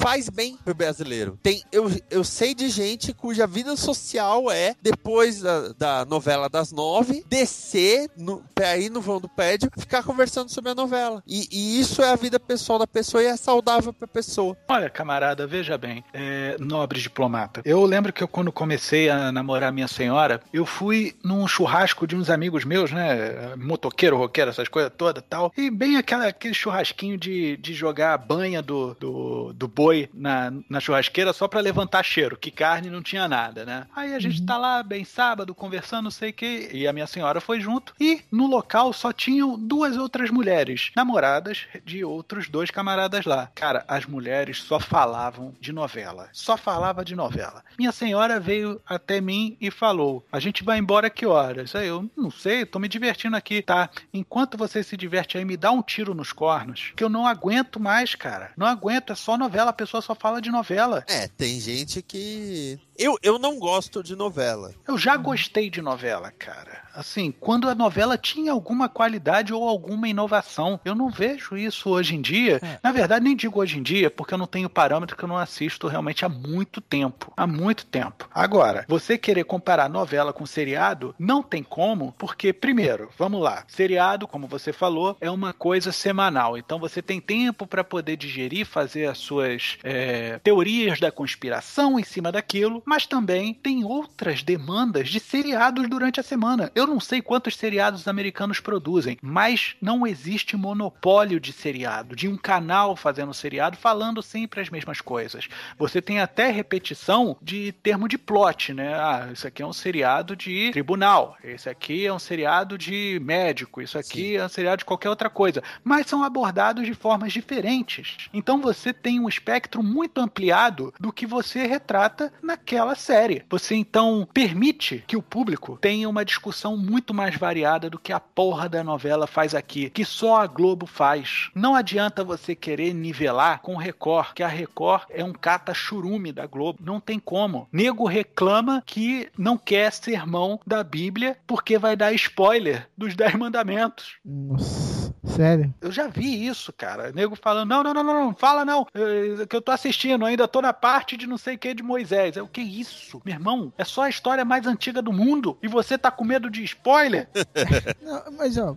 faz bem pro brasileiro. Tem, eu, eu sei de gente cuja vida social é, depois da, da novela das nove, descer no, pra ir no vão do prédio, ficar conversando sobre a novela. E, e isso é a vida pessoal da pessoa e é saudável pra pessoa. Olha, camarada, veja bem, é, nobre diplomata. Eu lembro que eu, quando comecei a namorar minha senhora, eu fui num churrasco de uns amigos meus, né? Motoqueiro, roqueiro, essas coisas todas tal. E bem aquela, aquele churrasquinho de, de jogar a banha do, do, do boi na, na churrasqueira só pra levantar cheiro, que carne não tinha nada, né? Aí a gente tá lá, bem sábado, conversando, não sei o que, e a minha senhora foi junto. E no local só tinham duas outras mulheres, namoradas de outros dois camaradas lá. Cara, as mulheres só falavam de novela. Só falava de novela. Minha senhora veio até mim e falou: A gente vai embora que horas? Aí eu, não sei, tô me divertindo aqui, tá? Enquanto você se diverte aí, me dá um tiro nos cornos, que eu não aguento mais, cara. Não aguento, é só novela, a pessoa só fala de novela. É, tem gente que. Eu, eu não gosto de novela. Eu já gostei de novela, cara. Assim, quando a novela tinha alguma qualidade ou alguma inovação. Eu não vejo isso hoje em dia. É. Na verdade, nem digo hoje em dia, porque eu não tenho parâmetro que eu não assisto realmente há muito tempo. Há muito tempo. Agora, você querer comparar novela com seriado, não tem como, porque, primeiro, vamos lá. Seriado, como você falou, é uma coisa semanal. Então você tem tempo para poder digerir, fazer as suas é, teorias da conspiração em cima daquilo. Mas também tem outras demandas de seriados durante a semana. Eu não sei quantos seriados americanos produzem, mas não existe monopólio de seriado, de um canal fazendo seriado falando sempre as mesmas coisas. Você tem até repetição de termo de plot, né? Ah, isso aqui é um seriado de tribunal, esse aqui é um seriado de médico, isso aqui Sim. é um seriado de qualquer outra coisa, mas são abordados de formas diferentes. Então você tem um espectro muito ampliado do que você retrata naquela série. Você então permite que o público tenha uma discussão muito mais variada do que a porra da novela faz aqui, que só a Globo faz. Não adianta você querer nivelar com Record, que a Record é um cata churume da Globo. Não tem como. Nego reclama que não quer sermão da Bíblia porque vai dar spoiler dos Dez Mandamentos. Nossa, sério? Eu já vi isso, cara. Nego falando: não, não, não, não, não fala não, eu, que eu tô assistindo, ainda tô na parte de não sei o que de Moisés. É o que isso? Meu irmão, é só a história mais antiga do mundo e você tá com medo de spoiler? não, mas ó,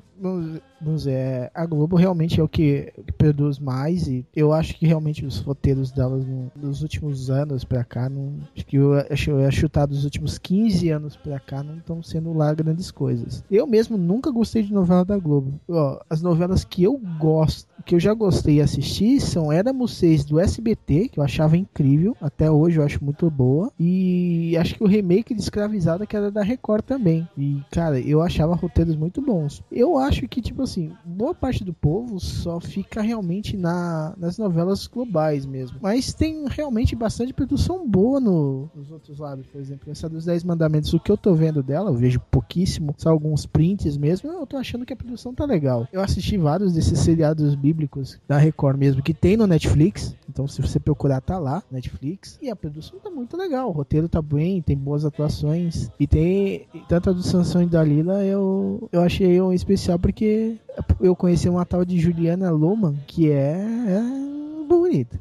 vamos ver, a Globo realmente é o que, que, produz mais e eu acho que realmente os roteiros delas no, nos últimos anos pra cá, não, acho que eu, acho, eu ia chutar dos últimos 15 anos pra cá, não estão sendo lá grandes coisas. Eu mesmo nunca gostei de novela da Globo. Ó, as novelas que eu gosto, que eu já gostei de assistir são Éramos Seis do SBT, que eu achava incrível, até hoje eu acho muito boa, e acho que o remake de Escravizada que era da Record também. E cara, eu achava roteiros muito bons. Eu acho que tipo assim, boa parte do povo só fica realmente na, nas novelas globais mesmo. Mas tem realmente bastante produção boa no, nos outros lados, por exemplo, essa dos Dez Mandamentos, o que eu tô vendo dela, eu vejo pouquíssimo, só alguns prints mesmo, eu tô achando que a produção tá legal. Eu assisti vários desses seriados bíblicos da Record mesmo, que tem no Netflix, então se você procurar tá lá, Netflix, e a produção tá muito legal, o roteiro tá bem, tem boas atuações, e tem tanto a do Sansão e da Lila, eu, eu achei um especial porque eu conheci uma tal de Juliana Loman, que é, é bonita.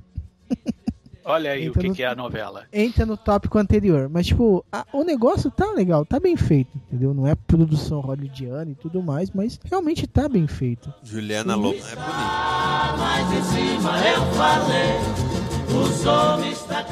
Olha aí entra o que, no, que, é a novela. Entra no tópico anterior. Mas, tipo, a, o negócio tá legal, tá bem feito, entendeu? Não é produção hollywoodiana e tudo mais, mas realmente tá bem feito. Juliana Loman é bonita. Mas em cima eu falei.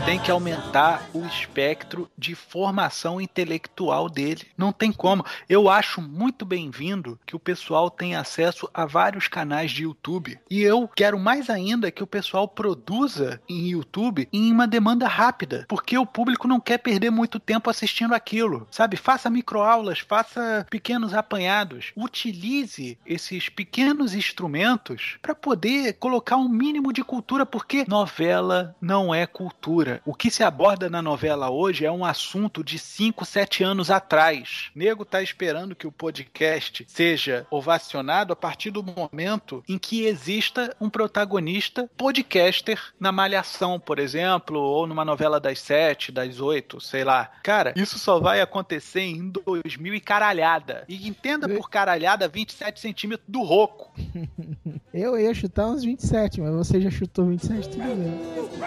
Tem que aumentar o espectro de formação intelectual dele. Não tem como. Eu acho muito bem-vindo que o pessoal tenha acesso a vários canais de YouTube. E eu quero mais ainda que o pessoal produza em YouTube em uma demanda rápida, porque o público não quer perder muito tempo assistindo aquilo. Sabe? Faça microaulas, faça pequenos apanhados. Utilize esses pequenos instrumentos para poder colocar um mínimo de cultura, porque novela não é cultura. O que se aborda na novela hoje é um assunto de 5, 7 anos atrás. Nego tá esperando que o podcast seja ovacionado a partir do momento em que exista um protagonista podcaster na Malhação, por exemplo, ou numa novela das 7, das 8, sei lá. Cara, isso só vai acontecer em 2000 e caralhada. E entenda por caralhada 27 centímetros do roco. Eu ia chutar uns 27, mas você já chutou 27 tudo bem.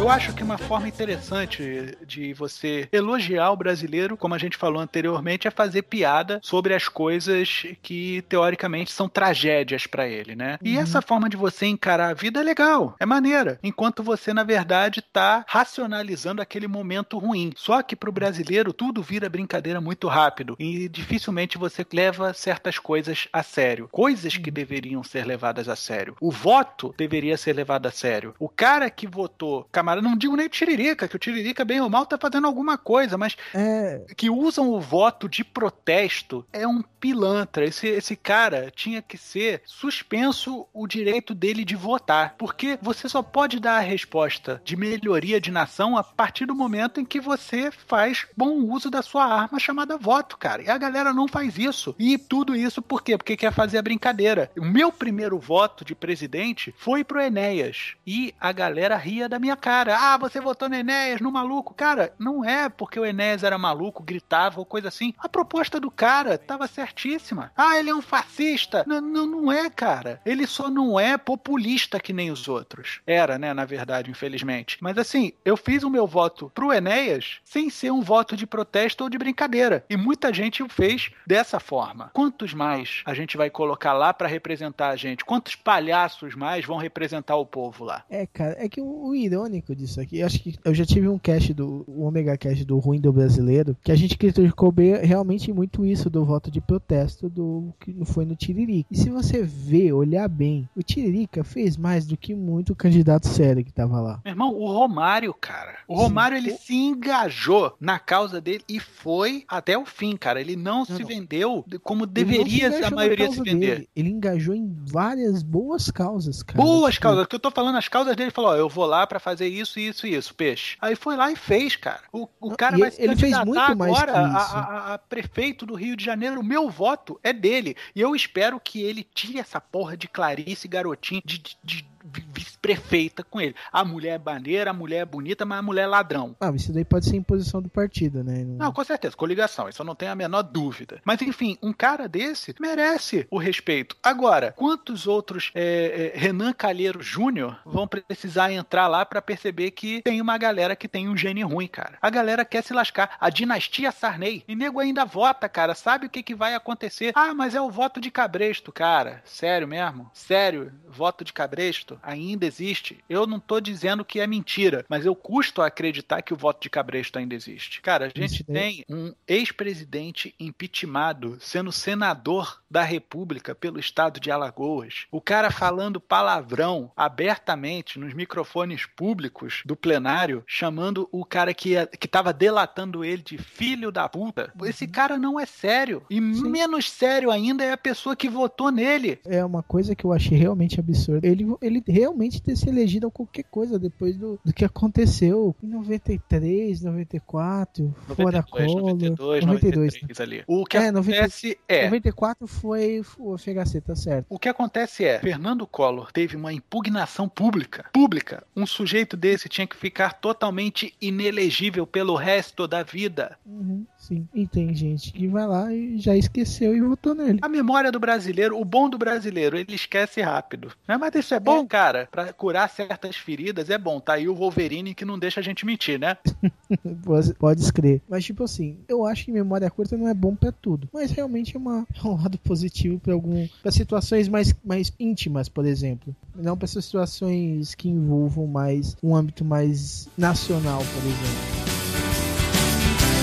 Eu acho que uma forma interessante de você elogiar o brasileiro, como a gente falou anteriormente, é fazer piada sobre as coisas que teoricamente são tragédias para ele, né? E uhum. essa forma de você encarar a vida é legal, é maneira, enquanto você na verdade tá racionalizando aquele momento ruim. Só que pro brasileiro tudo vira brincadeira muito rápido e dificilmente você leva certas coisas a sério, coisas que uhum. deveriam ser levadas a sério. O voto deveria ser levado a sério. O cara que votou, camarada, não digo nem o Tiririca, que o Tiririca, bem ou mal, tá fazendo alguma coisa, mas é... que usam o voto de protesto é um pilantra. Esse, esse cara tinha que ser suspenso o direito dele de votar. Porque você só pode dar a resposta de melhoria de nação a partir do momento em que você faz bom uso da sua arma chamada voto, cara. E a galera não faz isso. E tudo isso por quê? Porque quer fazer a brincadeira. O meu primeiro voto de presidente foi pro Enéas. E a galera ria da minha cara. Ah, você votou no Enéas, no maluco. Cara, não é porque o Enéas era maluco, gritava ou coisa assim. A proposta do cara tava certa certíssima. Ah, ele é um fascista. Não, não, não é, cara. Ele só não é populista que nem os outros. Era, né, na verdade, infelizmente. Mas assim, eu fiz o meu voto pro Enéas sem ser um voto de protesto ou de brincadeira. E muita gente o fez dessa forma. Quantos mais a gente vai colocar lá para representar a gente? Quantos palhaços mais vão representar o povo lá? É, cara, é que o, o irônico disso aqui, acho que eu já tive um cast do o Omega Cast do Ruim do Brasileiro, que a gente criticou realmente muito isso do voto de protesto do que foi no Tiririca. E se você ver, olhar bem, o Tiririca fez mais do que muito candidato sério que tava lá. Meu irmão, o Romário, cara. O Sim. Romário, ele se engajou na causa dele e foi até o fim, cara. Ele não, se não. vendeu como Ele não deveria a maioria se vender. dele, Ele engajou em várias boas causas, cara. Boas Tipo, causas, que eu tô falando, as causas dele, ele falou, ó, eu vou lá pra fazer isso, isso e isso, peixe. Aí foi lá e fez, cara. O, o Não, cara vai se ele fez muito mais agora que a, isso. a- a- a prefeito do Rio de Janeiro. O voto é dele. E eu espero que ele tire essa porra de Clarice Garotinho de, de- de vice-prefeita com ele. A mulher é maneira, a mulher é bonita, mas a mulher é ladrão. Ah, isso daí pode ser imposição do partido, né? Não, com certeza, coligação, isso eu não tenho a menor dúvida. Mas enfim, um cara desse merece o respeito. Agora, quantos outros é, é, Renan Calheiro Júnior vão precisar entrar lá pra perceber que tem uma galera que tem um gene ruim, cara? A galera quer se lascar. A dinastia Sarney. E nego ainda vota, cara. Sabe o que, que vai acontecer? Ah, mas é o voto de cabresto, cara. Sério mesmo? Sério? Voto de cabresto ainda existe? Eu não tô dizendo que é mentira, mas eu custo a acreditar que o voto de cabresto ainda existe. Cara, a gente tem um ex-presidente impeachmentado sendo senador da República pelo estado de Alagoas. O cara falando palavrão abertamente nos microfones públicos do plenário, chamando o cara que, ia- que tava delatando ele de filho da puta. Esse cara não é sério. E menos sério ainda é a pessoa que votou nele. É uma coisa que eu achei realmente absurda. Ele, ele realmente ter se elegido a qualquer coisa depois do, do que aconteceu em 93, 94, fora 92, Collor. 92, 92, 93 ali. O que É, 90 acontece é 94 foi o FHC, tá certo. O que acontece é, Fernando Collor teve uma impugnação pública. Pública. Um sujeito desse tinha que ficar totalmente inelegível pelo resto da vida. Uhum, sim. E tem gente que vai lá e já esqueceu e votou nele. A memória do brasileiro, o bom do brasileiro, ele esquece rápido. Né? Mas isso é bom, cara. Pra curar certas feridas é bom. Tá aí o Wolverine que não deixa a gente mentir, né? Pode, escrever. Mas, tipo assim, eu acho que memória curta não é bom pra tudo. Mas realmente é, uma, é um lado positivo pra algum. para situações mais, mais íntimas, por exemplo. Não pra essas situações que envolvam mais um âmbito mais nacional, por exemplo.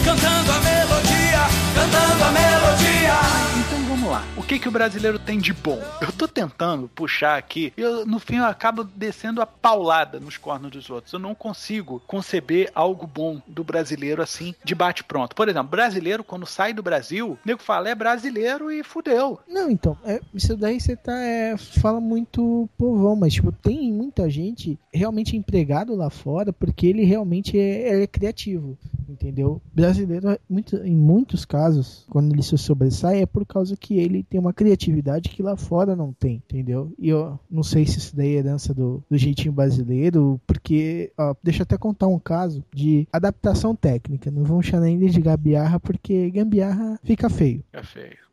Cantando a melodia, cantando a melodia. Então vamos lá. O que que o brasileiro tem de bom? Eu tô tentando puxar aqui, eu, no fim eu acabo descendo a paulada nos cornos dos outros. Eu não consigo conceber algo bom do brasileiro assim, de bate pronto. Por exemplo, brasileiro quando sai do Brasil, o nego fala é brasileiro e fudeu. Não, então, é, isso daí você tá. é, fala muito povão, mas tipo, tem muita gente realmente empregado lá fora porque ele realmente é, é criativo. Entendeu? Brasileiro, é muito, em muitos casos, quando ele se sobressai, é por causa que ele tem uma criatividade que lá fora não tem, entendeu? E eu não sei se isso daí é herança do, do jeitinho brasileiro, porque, ó, deixa eu até contar um caso de adaptação técnica. Não vamos chamar ainda de gambiarra, porque gambiarra fica feio É feio.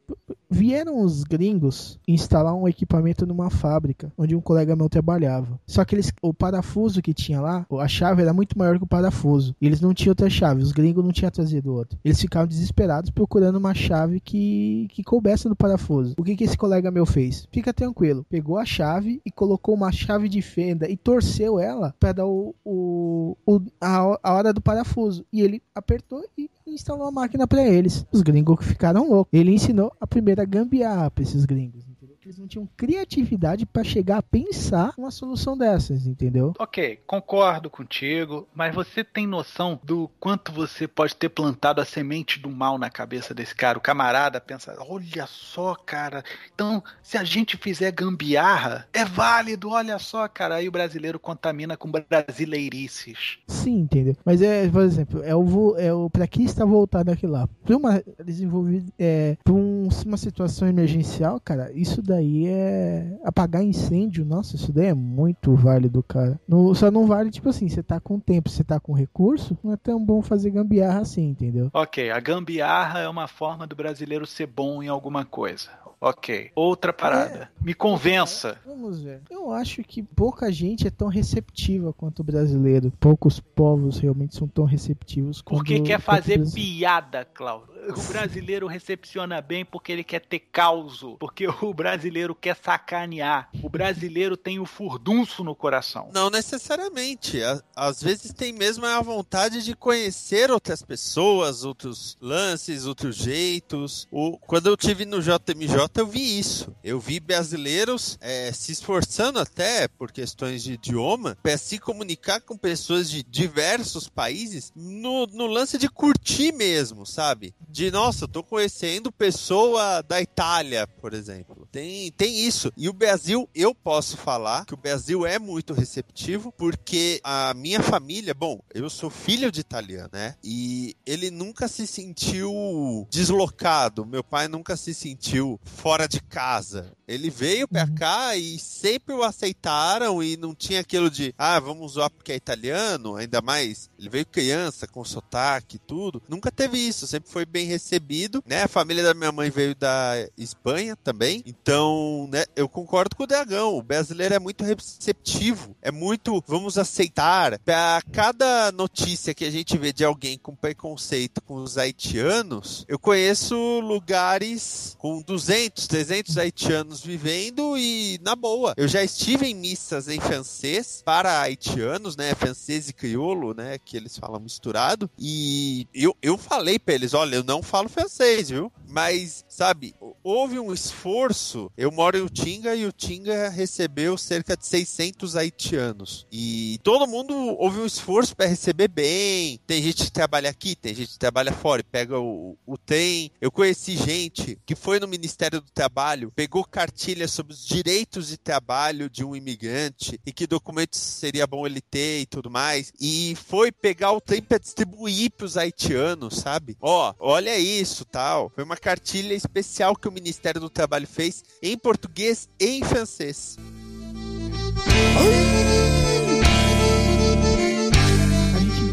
Vieram os gringos instalar um equipamento numa fábrica onde um colega meu trabalhava. Só que eles, o parafuso que tinha lá, a chave era muito maior que o parafuso. E eles não tinham outra chave, os gringos não tinham trazido outra. Eles ficavam desesperados procurando uma chave que, que coubesse no parafuso. O que, que esse colega meu fez? Fica tranquilo, pegou a chave e colocou uma chave de fenda e torceu ela para dar o, o, o- a, a hora do parafuso. E ele apertou e instalou a máquina para eles. Os gringos ficaram loucos. Ele ensinou a primeira gambiarra para esses gringos, entendeu? Que eles não tinham criatividade para chegar a pensar uma solução dessas, entendeu? Ok, concordo contigo, mas você tem noção do quanto você pode ter plantado a semente do mal na cabeça desse cara? O camarada pensa, olha só, cara, então se a gente fizer gambiarra, é válido, olha só, cara. Aí o brasileiro contamina com brasileirices. Sim, entendeu? Mas é, por exemplo, é o, é o para que está voltado aquilo lá? Para uma desenvolver é, um- uma situação emergencial, cara, isso daí daí é apagar incêndio. Nossa, isso daí é muito válido, cara. No, só não vale, tipo assim, você tá com tempo, você tá com recurso, não é tão bom fazer gambiarra assim, entendeu? Ok, a gambiarra é uma forma do brasileiro ser bom em alguma coisa. Ok. Outra parada. Me convença. Vamos ver. Eu acho que pouca gente é tão receptiva quanto o brasileiro. Poucos povos realmente são tão receptivos quanto Porque quer fazer piada, Cláudio. O brasileiro recepciona bem porque ele quer ter causo. Porque o brasileiro quer sacanear. O brasileiro tem o furdunço no coração. Não necessariamente. Às vezes tem mesmo a vontade de conhecer outras pessoas, outros lances, outros jeitos. Quando eu tive no JMJ, eu vi isso. Eu vi brasileiros eh, se esforçando até por questões de idioma para se comunicar com pessoas de diversos países no, no lance de curtir mesmo, sabe? De nossa, eu tô conhecendo pessoa da Itália, por exemplo. Tem, tem isso. E o Brasil, eu posso falar que o Brasil é muito receptivo, porque a minha família, bom, eu sou filho de italiano, né? E ele nunca se sentiu deslocado. Meu pai nunca se sentiu fora de casa. Ele veio pra cá e sempre o aceitaram e não tinha aquilo de, ah, vamos zoar porque é italiano, ainda mais ele veio criança com sotaque e tudo. Nunca teve isso, sempre foi bem recebido, né? A família da minha mãe veio da Espanha também. Então, né, eu concordo com o Dragão. O brasileiro é muito receptivo, é muito vamos aceitar. Pra cada notícia que a gente vê de alguém com preconceito com os haitianos, eu conheço lugares com 200, 300 haitianos vivendo e na boa. Eu já estive em missas em francês para haitianos, né? Francês e crioulo, né? Que eles falam misturado. E eu, eu falei pra eles: olha, eu não falo francês, viu? Mas, sabe, houve um esforço. Eu moro em Utinga e Utinga recebeu cerca de 600 haitianos. E todo mundo houve um esforço para receber bem. Tem gente que trabalha aqui, tem gente que trabalha fora e pega o, o trem. Eu conheci gente que foi no Ministério do Trabalho, pegou cartilha sobre os direitos de trabalho de um imigrante e que documentos seria bom ele ter e tudo mais. E foi pegar o trem para distribuir para os haitianos, sabe? Ó, olha isso, tal. Foi uma cartilha especial que o Ministério do Trabalho fez em português e em francês.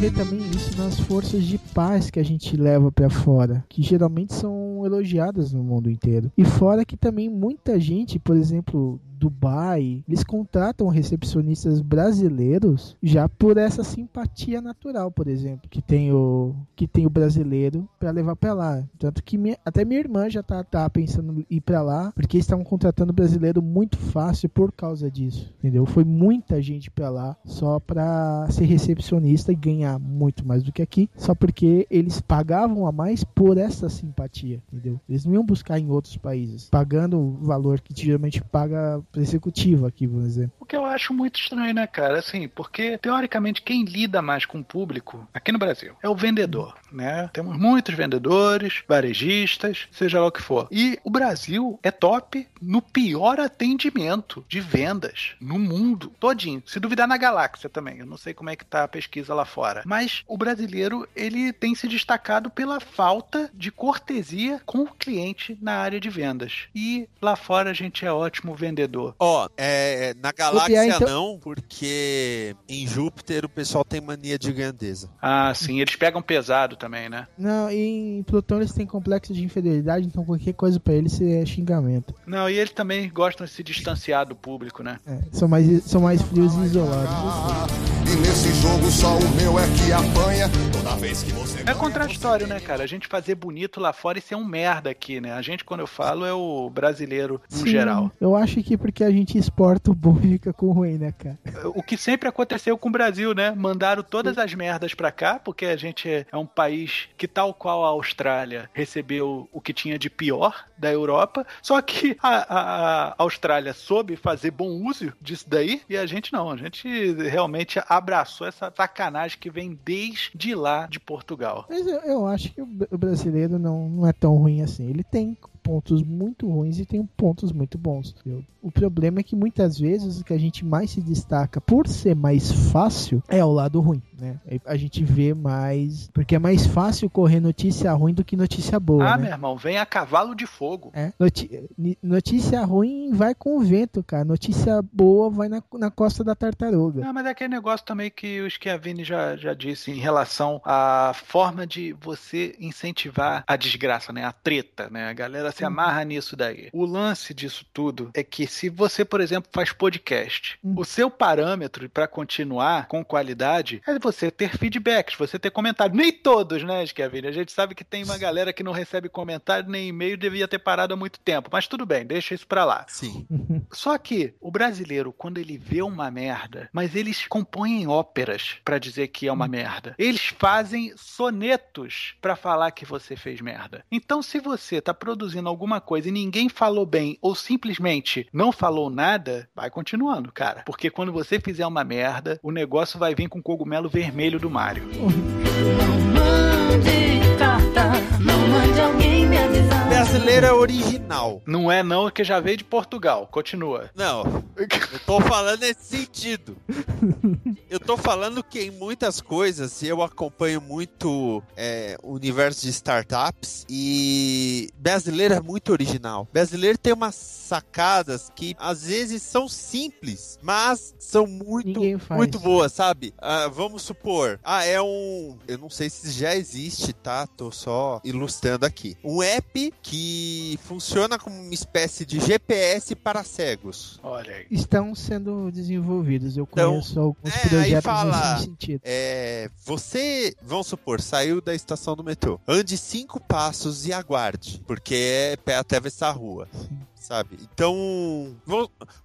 Vê também isso nas forças de paz que a gente leva pra fora, que geralmente são elogiadas no mundo inteiro. E fora que também muita gente, por exemplo, Dubai, eles contratam recepcionistas brasileiros já por essa simpatia natural, por exemplo, que tem o que tem o brasileiro pra levar pra lá. Tanto que minha- até minha irmã já tá, tá pensando em ir pra lá, porque estavam contratando brasileiro muito fácil por causa disso, entendeu? Foi muita gente pra lá só pra ser recepcionista e ganhar muito mais do que aqui, só porque eles pagavam a mais por essa simpatia, entendeu? Eles não iam buscar em outros países, pagando o valor que geralmente paga pro executivo aqui, por exemplo. O que eu acho muito estranho, né, cara? Assim, porque teoricamente quem lida mais com o público aqui no Brasil é o vendedor, né? Temos muitos vendedores, varejistas, seja lá o que for. E o Brasil é top no pior atendimento de vendas no mundo todinho. Se duvidar na galáxia também. Eu não sei como é que tá a pesquisa lá fora. Mas o brasileiro, ele tem se destacado pela falta de cortesia com o cliente na área de vendas. E lá fora a gente é ótimo vendedor. Ó, é, na galáxia então- não, porque em Júpiter o pessoal tem mania de grandeza. Ah, sim, eles pegam pesado também, né? Não, e em Plutão eles têm complexo de inferioridade, então qualquer coisa pra eles é xingamento. Não, e eles também gostam de se distanciar do público, né? É, são, mais, são mais frios e isolados. E nesse jogo só o meu é que apanha toda vez que você É contraditório, né, cara? A gente fazer bonito lá fora e ser um merda aqui, né? A gente, quando eu falo, é o brasileiro no Sim, geral. Eu acho que porque a gente exporta o bom e fica com o ruim, né, cara? O que sempre aconteceu com o Brasil, né? Mandaram todas as merdas pra cá, porque a gente é um país que, tal qual a Austrália, recebeu o que tinha de pior da Europa. Só que a, a- Austrália soube fazer bom uso disso daí e a gente não. A gente realmente abraçou essa sacanagem que vem desde lá de Portugal. Mas eu, eu acho que o, br- o brasileiro não, não é tão ruim assim. Ele tem pontos muito ruins e tem pontos muito bons. O problema é que muitas vezes o que a gente mais se destaca por ser mais fácil é o lado ruim, né? A gente vê mais. Porque é mais fácil correr notícia ruim do que notícia boa. Ah, né? meu irmão, vem a cavalo de fogo. É. Noti- notícia ruim vai com o vento, cara. Notícia boa vai na, na costa da tartaruga. Mas é aquele negócio também que o Schiavini já, já disse em relação à forma de você incentivar a desgraça, né? A treta, né? A galera se amarra nisso daí. O lance disso tudo é que se você, por exemplo, faz podcast, Hum. o seu parâmetro para continuar com qualidade é você ter feedbacks, você ter comentários. Nem todos, né, Schiavini? A gente sabe que tem uma galera que não recebe comentário nem e-mail, devia ter parado há muito tempo. Mas tudo bem, deixa isso pra lá. Sim. Só que o brasileiro, quando ele vê uma merda, mas eles compõem óperas pra dizer que é uma merda. Eles fazem sonetos pra falar que você fez merda. Então, se você tá produzindo alguma coisa e ninguém falou bem ou simplesmente não falou nada, vai continuando, cara. Porque quando você fizer uma merda, o negócio vai vir com cogumelo vermelho do Mario. Mande carta, não mande alguém me avisar. Brasileiro é original. Não é não, que já veio de Portugal. Continua. Não, eu tô falando nesse sentido. Eu tô falando que em muitas coisas eu acompanho muito é, o universo de startups e brasileiro é muito original. Brasileiro tem umas sacadas que às vezes são simples, mas são muito, muito boas, sabe? Ah, vamos supor, ah, é um, eu não sei se já existe, tá? Tô só ilustrando aqui. Um app que funciona como uma espécie de GPS para cegos. Olha aí. Estão sendo desenvolvidos. Eu Então, conheço alguns é, aí projetos fala- nesse sentido. É, você, vamos supor, saiu da estação do metrô. Ande cinco passos e aguarde, porque é pé até essa rua. Sabe? Então,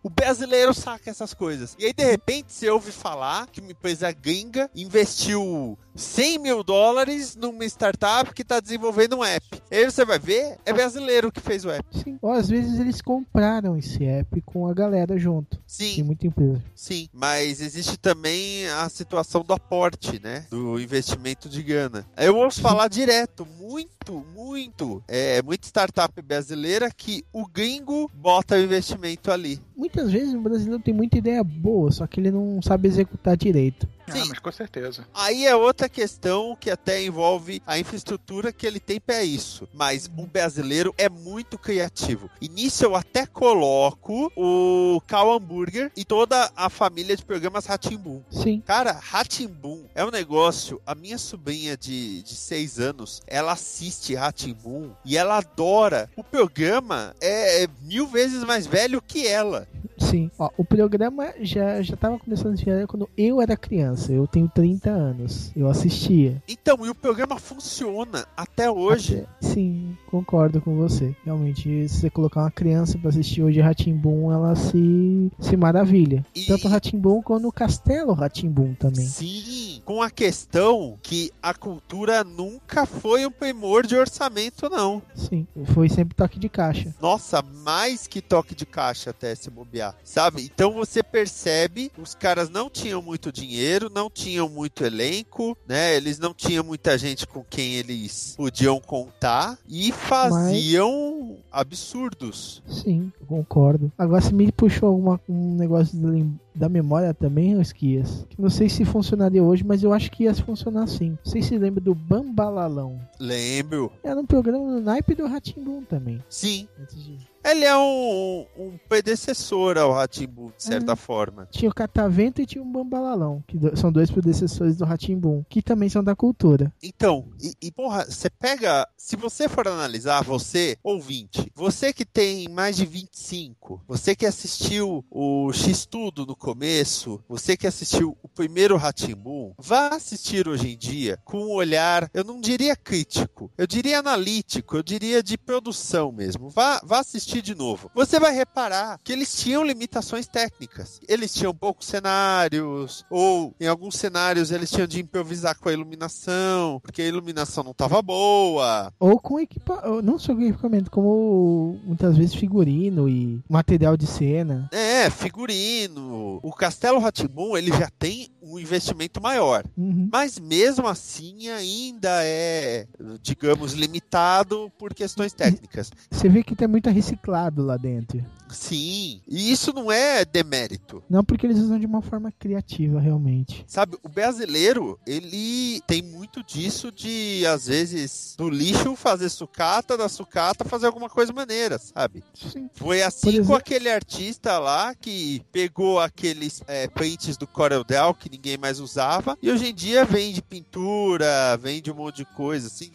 o brasileiro saca essas coisas. E aí, de repente, você ouve falar que uma empresa gringa investiu 100 mil dólares numa startup que está desenvolvendo um app. E aí você vai ver, é brasileiro que fez o app. Sim. Ou às vezes eles compraram esse app com a galera junto. Tem Sim, muita empresa. sim. Mas existe também a situação do aporte, né? Do investimento de grana. Eu ouço falar direto, muito, muito. É muita startup brasileira que o gringo bota o investimento ali. Muitas vezes o brasileiro tem muita ideia boa, só que ele não sabe executar direito. Ah, Sim. mas com certeza. Aí é outra questão que até envolve a infraestrutura que ele tem para isso. Mas o brasileiro é muito criativo. E nisso eu até coloco o Cal Hamburger e toda a família de programas Ratimbum. Sim. Cara, Ratimbum é um negócio. A minha sobrinha de, de seis anos, ela assiste Ratimbum e ela adora. O programa é, é mil vezes mais velho que ela. Sim. Ó, o programa já, já tava começando a virar quando eu era criança. Eu tenho 30 anos. Eu assistia. Então, e o programa funciona até hoje. Até- sim, concordo com você. Realmente, se você colocar uma criança pra assistir hoje Ratimbum, ela se, se maravilha. E- Tanto Ratimbum quanto o Castelo Ratimbum também. Sim, com a questão que a cultura nunca foi um primor de orçamento, não. Sim. Foi sempre toque de caixa. Nossa, mais que toque de caixa até se bobear, sabe? Então você percebe, os caras não tinham muito dinheiro, não tinham muito elenco, né? Eles não tinham muita gente com quem eles podiam contar e faziam absurdos. Sim, concordo. Agora você me puxou alguma, um negócio lem- da memória também, Esquias. Que Não sei se funcionaria hoje, mas eu acho que ia funcionar sim. Sei se lembra do Bambalalão. Lembro. Era um programa no naipe do Ratimbum também. Sim, Antes de- ele é um, um predecessor ao Ratimbu, de certa forma. Tinha o Catavento e tinha o Bambalalão, que do- são dois predecessores do Ratimbum, que também são da cultura. Então, e, e, porra, você pega. Se você for analisar, você, ouvinte, você que tem mais de 25, você que assistiu o X-Tudo no começo, você que assistiu o primeiro Ratimbum, vá assistir hoje em dia com um olhar, eu não diria crítico, eu diria analítico, eu diria de produção mesmo. Vá, vá assistir de novo. Você vai reparar que eles tinham limitações técnicas. Eles tinham poucos cenários, ou em alguns cenários eles tinham de improvisar com a iluminação, porque a iluminação não estava boa. Ou com equipamento, não só com equipamento, como muitas vezes figurino e material de cena. É, figurino, o, o Castelo Ratimbun, ele já tem um investimento maior. Uhum. Mas mesmo assim ainda é, digamos, limitado por questões técnicas. Você vê que tá muito reciclado lá dentro. Sim, e isso não é demérito. Não porque eles usam de uma forma criativa, realmente. Sabe, o brasileiro, ele tem muito disso de, às vezes, do lixo fazer sucata, da sucata fazer alguma coisa maneira, sabe? Sim. Foi assim com exemplo- aquele artista lá que pegou aqueles é, prints do Corel Del que ninguém mais usava e hoje em dia vende pintura, vende um monte de coisa, assim.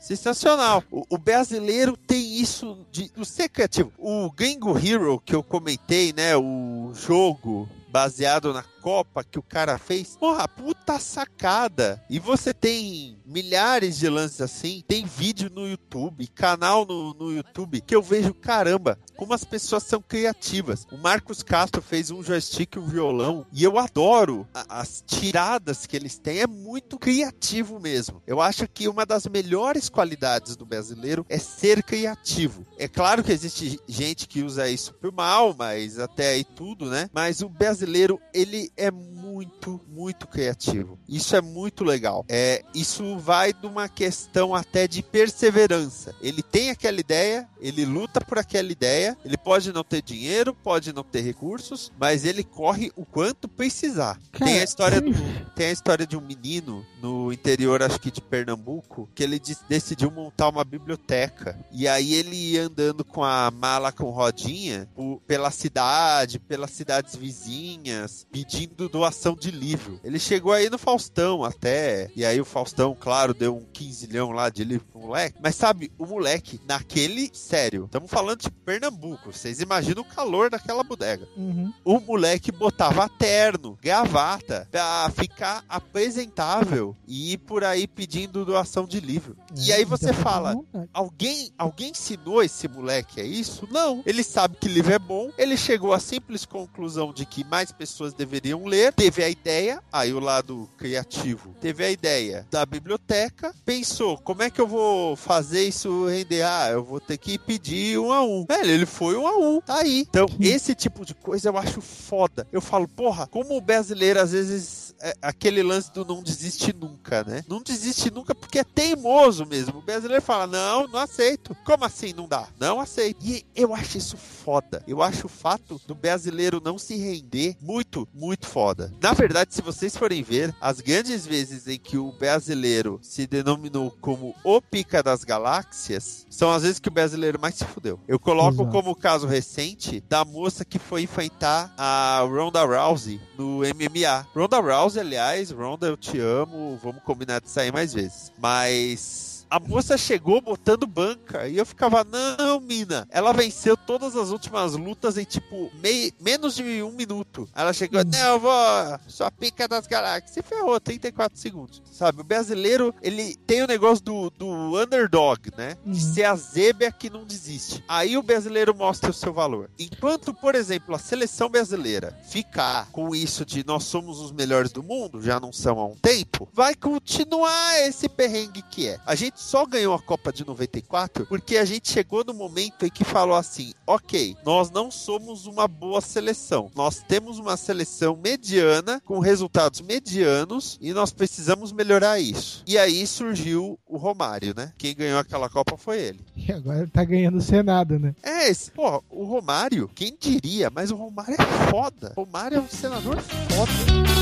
Sensacional. O, o brasileiro tem isso de, de ser criativo. O Gringo Hero que eu comentei, né? O jogo baseado na Copa que o cara fez. Porra, puta sacada. E você tem milhares de lances assim. Tem vídeo no YouTube, canal no, no YouTube que eu vejo, caramba, como as pessoas são criativas. O Marcos Castro fez um joystick e um violão. E eu adoro a- as tiradas que eles têm. É muito criativo mesmo. Eu acho que uma das melhores qualidades do brasileiro é ser criativo. É claro que existe gente que usa isso por mal, mas até aí tudo, né? Mas o brasileiro, ele é muito, muito criativo. Isso é muito legal. É, isso vai de uma questão até de perseverança. Ele tem aquela ideia, ele luta por aquela ideia, ele pode não ter dinheiro, pode não ter recursos, mas ele corre o quanto precisar. Cara, tem a história do, tem a história de um menino no interior, acho que de Pernambuco, que ele de- decidiu montar uma biblioteca. E aí ele ia andando com a mala com rodinha po- pela cidade, pelas cidades vizinhas, pedindo doação de livro. Ele chegou aí no Faustão até. E aí o Faustão, claro, deu um quinzilhão lá de livro pro moleque. Mas sabe, o moleque, naquele. Sério, estamos falando de Pernambuco. Vocês imaginam o calor daquela bodega Uhum. o moleque botava terno, gravata, pra ficar apresentável e ir por aí pedindo doação de livro. E aí você à fala. Alguém, alguém ensinou esse moleque a isso? Não. Ele sabe que livro é bom. Ele chegou à simples conclusão de que mais pessoas deveriam ler. Teve a ideia, aí o lado criativo, teve a ideia da biblioteca. Pensou, como é que eu vou fazer isso render? Ah, eu vou ter que pedir um a um. Velho, ele foi um a um. Tá aí. Então, esse tipo de coisa eu acho foda. Eu falo, porra, como o brasileiro às vezes é aquele lance do não desiste nunca, né? Não desiste nunca porque é teimoso mesmo. O brasileiro fala: não, não aceito. Como assim não dá? Não aceito. E eu acho isso foda. Eu acho o fato do brasileiro não se render muito, muito foda. Na verdade, se vocês forem ver, as grandes vezes em que o brasileiro se denominou como o pica das galáxias são as vezes que o brasileiro mais se fudeu. Eu coloco Exato. como caso recente da moça que foi enfrentar a Ronda Rousey no MMA. Ronda Rousey, aliás, Ronda, eu te amo, vamos combinar de sair mais vezes. Mas. A moça chegou botando banca e eu ficava, não, mina. Ela venceu todas as últimas lutas em tipo mei- menos de um minuto. Ela chegou, não, eu vou, sua pica das galáxias. Se ferrou, 34 segundos. Sabe, o brasileiro, ele tem o negócio do, do underdog, né? De Uhum. ser a zebra que não desiste. Aí o brasileiro mostra o seu valor. Enquanto, por exemplo, a seleção brasileira ficar com isso de nós somos os melhores do mundo, já não são há um tempo, vai continuar esse perrengue que é. A gente só ganhou a Copa de 94 porque a gente chegou no momento em que falou assim: ok, nós não somos uma boa seleção. Nós temos uma seleção mediana, com resultados medianos, e nós precisamos melhorar isso. E aí surgiu o Romário, né? Quem ganhou aquela Copa foi ele. E agora tá ganhando o Senado, né? É, esse, pô, o Romário, quem diria? Mas o Romário é foda. O Romário é um senador foda.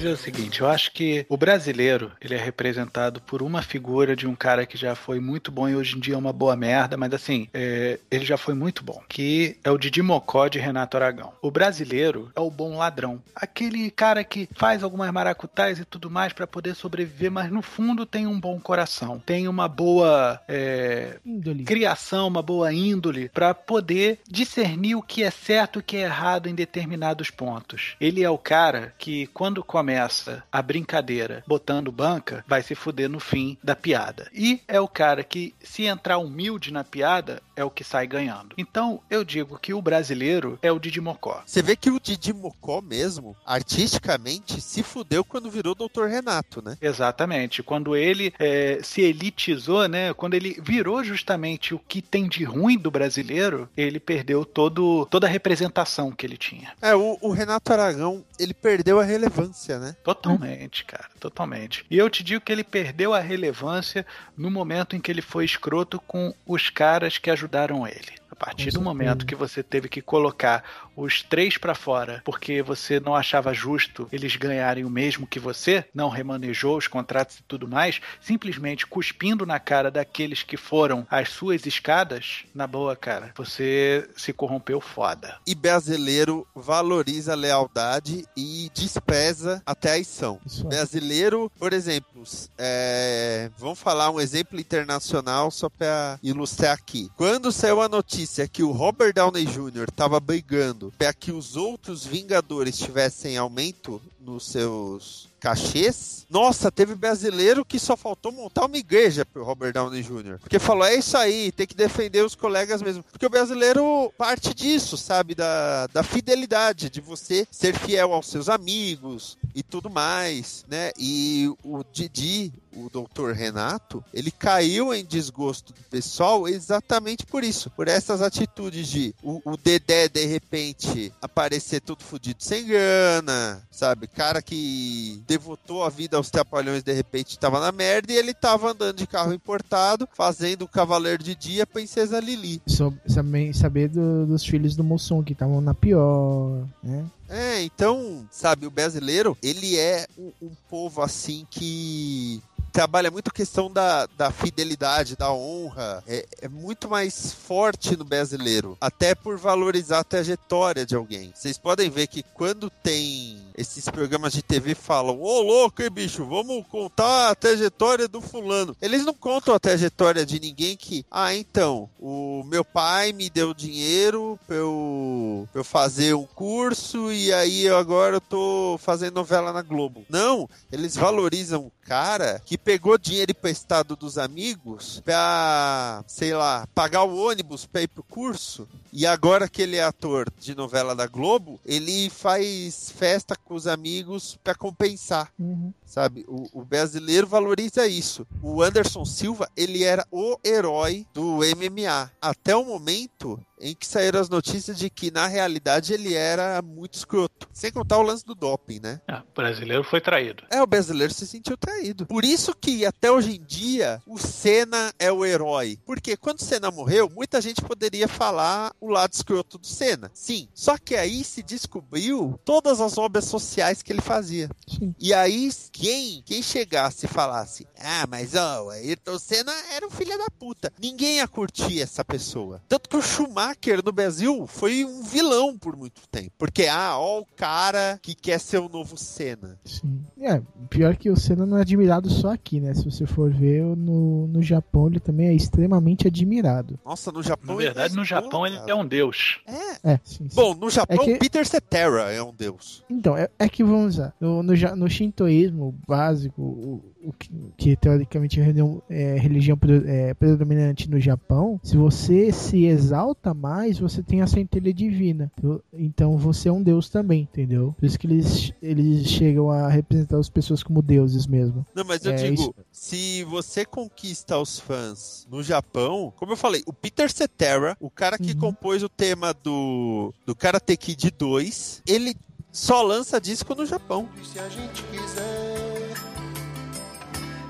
Dizer o seguinte, eu acho que o brasileiro, ele é representado por uma figura de um cara que já foi muito bom e hoje em dia é uma boa merda, mas assim, é, ele já foi muito bom, que é o Didi Mocó de Renato Aragão. O brasileiro é o bom ladrão, aquele cara que faz algumas maracutais e tudo mais pra poder sobreviver, mas no fundo tem um bom coração, tem uma boa é, criação, uma boa índole para poder discernir o que é certo e o que é errado em determinados pontos. Ele é o cara que, quando come começa a brincadeira botando banca, vai se fuder no fim da piada. E é o cara que, se entrar humilde na piada, é o que sai ganhando. Então, eu digo que o brasileiro é o Didi Mocó. Você vê que o Didi Mocó mesmo, artisticamente, se fudeu quando virou Dr. Renato, né? Exatamente. Quando ele é, se elitizou, né? Quando ele virou justamente o que tem de ruim do brasileiro, ele perdeu todo, toda a representação que ele tinha. É, o, o Renato Aragão, ele perdeu a relevância, né? Totalmente, cara, totalmente. E eu te digo que ele perdeu a relevância no momento em que ele foi escroto com os caras que ajudaram ele. A partir do momento que você teve que colocar os três pra fora porque você não achava justo eles ganharem o mesmo que você, não remanejou os contratos e tudo mais, simplesmente cuspindo na cara daqueles que foram as suas escadas, na boa, cara, você se corrompeu foda. E brasileiro valoriza a lealdade e despreza a traição. Isso aí. Brasileiro, por exemplo, é, vamos falar um exemplo internacional só para ilustrar aqui. Quando saiu a notícia que o Robert Downey Jr. estava brigando para que os outros Vingadores tivessem aumento nos seus cachês, nossa, teve brasileiro que só faltou montar uma igreja pro Robert Downey Jr. Porque falou, é isso aí, tem que defender os colegas mesmo. Porque o brasileiro parte disso, sabe? Da, da fidelidade, de você ser fiel aos seus amigos e tudo mais, né? E o Didi, o doutor Renato, ele caiu em desgosto do pessoal exatamente por isso. Por essas atitudes de o, o Dedé, de repente, aparecer tudo fudido sem grana, sabe? Cara que devotou a vida aos trapalhões, de repente, tava na merda e ele tava andando de carro importado, fazendo o Cavaleiro de Dia, Princesa Lili. So- também saber do- dos filhos do Mussum que estavam na pior, né? É, então, sabe, o brasileiro, ele é um, um povo assim que trabalha muito a questão da, da fidelidade, da honra. É, é muito mais forte no brasileiro, até por valorizar a trajetória de alguém. Vocês podem ver que quando tem esses programas de TV falam, ô louco, hein, bicho, vamos contar a trajetória do fulano. Eles não contam a trajetória de ninguém que, ah, então, o meu pai me deu dinheiro pra eu, pra eu fazer um curso e aí eu agora eu tô fazendo novela na Globo. Não, eles valorizam o cara que pegou dinheiro emprestado dos amigos pra, sei lá, pagar o ônibus pra ir pro curso. E agora que ele é ator de novela da Globo, ele faz festa com os amigos pra compensar Uhum. sabe? O, o brasileiro valoriza isso. O Anderson Silva, ele era o herói do MMA. Até o momento em que saíram as notícias de que, na realidade, ele era muito escroto. Sem contar o lance do doping, né? Ah, o brasileiro foi traído. É, o brasileiro se sentiu traído. Por isso que, até hoje em dia, o Senna é o herói. Porque quando o Senna morreu, muita gente poderia falar o lado escroto do Senna. Sim. Só que aí se descobriu todas as obras sociais que ele fazia. Sim. E aí, quem, quem chegasse e falasse, ah, mas ó, o Ayrton Senna era um filho da puta. Ninguém ia curtir essa pessoa. Tanto que o Schumacher no Brasil foi um vilão por muito tempo. Porque, ah, ó o cara que quer ser o novo Senna. Sim. É, pior que o Senna não é admirado só aqui, né? Se você for ver, no, no Japão ele também é extremamente admirado. Nossa, no Japão. Na ele verdade, no explode, Japão ele. É um deus. É. É, sim. sim. Bom, no Japão, É que- Peter Cetera é um deus. Então, é, é que vamos lá. No, no, no shintoísmo básico, o, o que, que teoricamente é a religião, é, religião é, predominante no Japão, se você se exalta mais, você tem a centelha divina. Então- Então você é um deus também, entendeu? Por isso que eles, eles chegam a representar as pessoas como deuses mesmo. Não, mas eu É, digo, isso- se você conquista os fãs no Japão, como eu falei, o Peter Cetera, o cara que Uhum. compôs o tema do, do Karate Kid 2, ele só lança disco no Japão. E se a gente quiser,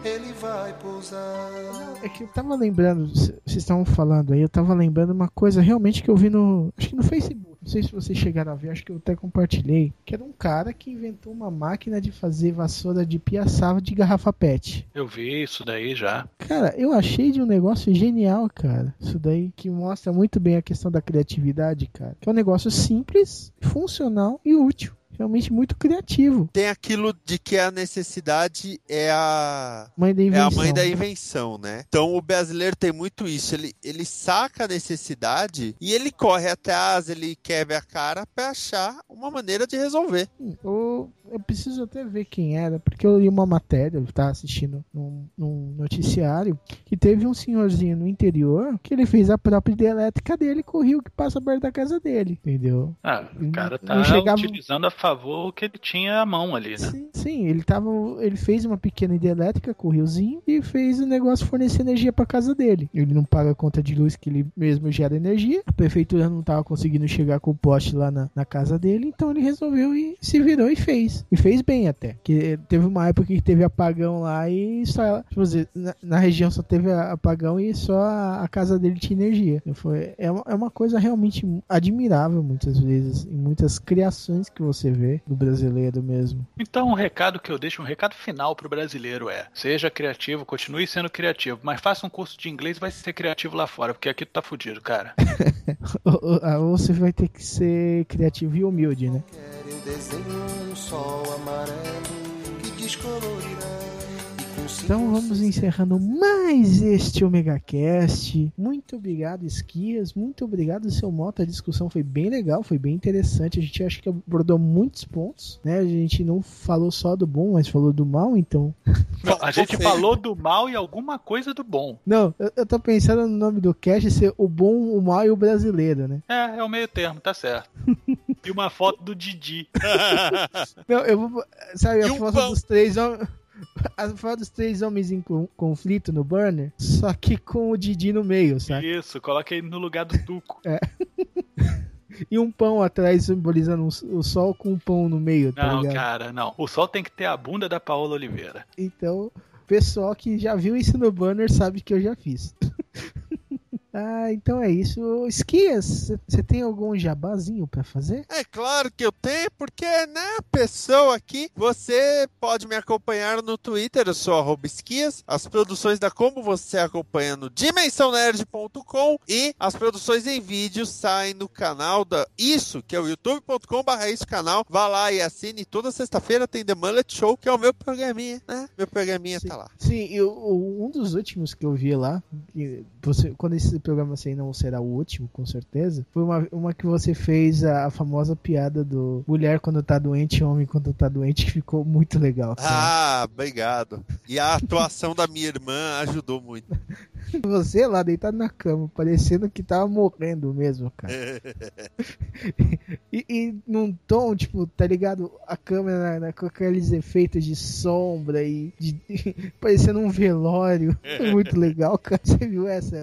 ele vai pousar. É que eu tava lembrando, vocês estavam falando aí, eu tava lembrando uma coisa realmente que eu vi no. Acho que no Facebook. Não sei se vocês chegaram a ver, acho que eu até compartilhei. Que era um cara que inventou uma máquina de fazer vassoura de piaçava de garrafa PET. Eu vi isso daí já. Cara, eu achei de um negócio genial, cara. Isso daí que mostra muito bem a questão da criatividade, cara. Que é um negócio simples, funcional e útil. Realmente muito criativo. Tem aquilo de que a necessidade é a Mãe da é invenção. a mãe da invenção, né? Então o brasileiro tem muito isso. Ele, ele saca a necessidade e ele corre atrás, ele quebra a cara pra achar uma maneira de resolver. Eu, eu preciso até ver quem era, porque eu li uma matéria, eu estava assistindo num, num noticiário, que teve um senhorzinho no interior que ele fez a própria hidrelétrica dele com o rio que passa perto da casa dele, entendeu? Ah, o cara tá chegava- utilizando a favor que ele tinha à mão ali, né? Sim, sim, ele tava. Ele fez uma pequena hidrelétrica com o riozinho e fez o negócio fornecer energia pra casa dele. Ele não paga a conta de luz que ele mesmo gera energia. A prefeitura não tava conseguindo chegar com o poste lá na, na casa dele, então ele resolveu e se virou e fez. E fez bem até. Que teve uma época que teve apagão lá e só. Tipo na, na região só teve a- apagão e só a, a casa dele tinha energia. E Foi, é, uma, é uma coisa realmente admirável muitas vezes. Em muitas criações que você vê do brasileiro mesmo. Então, um recado que eu deixo, um recado final pro brasileiro é: seja criativo, continue sendo criativo, mas faça um curso de inglês e vai ser criativo lá fora, porque aqui tu tá fudido, cara. Ou- você vai ter que ser criativo e humilde, né? Quero desenho um sol amarelo que descolorirá. Então vamos encerrando mais este Omega Cast. Muito obrigado, Esquias. Muito obrigado, seu Mota. A discussão foi bem legal, foi bem interessante. A gente acha que abordou muitos pontos, né? A gente não falou só do bom, mas falou do mal, então. A gente falou do mal e alguma coisa do bom. Não, eu, eu tô pensando no nome do cast ser o bom, o mal e o brasileiro, né? É, é o meio termo, tá certo. E uma foto do Didi. Não, eu vou. Sabe, a foto dos três homens. A foto dos três homens em con- conflito no burner, só que com o Didi no meio, sabe? Isso, coloca ele no lugar do Tuco. E um pão atrás simbolizando o sol com um pão no meio, tá Não, ligado? cara, não. O sol tem que ter a bunda da Paola Oliveira. Então, pessoal que já viu isso no banner sabe que eu já fiz. ah, então é isso. Esquias, você tem algum jabazinho pra fazer? É claro que eu tenho, porque, né, pessoa aqui, você pode me acompanhar no Twitter, eu sou arroba esquias, as produções da Como você acompanha no dimensãonerd.com e as produções em vídeo saem no canal da Isso, que é o youtube.com barra isso canal, vá lá e assine, toda sexta-feira tem The Mullet Show, que é o meu programinha, né, meu programinha tá lá. Sim, eu, o- um dos últimos que eu vi lá, você, quando esse programa sair não será o último, com certeza, foi uma, uma que você fez a, a famosa piada do mulher quando tá doente, homem quando tá doente, que ficou muito legal. cara. Ah, obrigado. E a atuação da minha irmã ajudou muito. Você lá deitado na cama, parecendo que tava morrendo mesmo, cara. e, e num tom, tipo, tá ligado? A câmera na- na- com aqueles efeitos de sombra e de, parecendo um velório. Muito legal, cara. Você viu essa?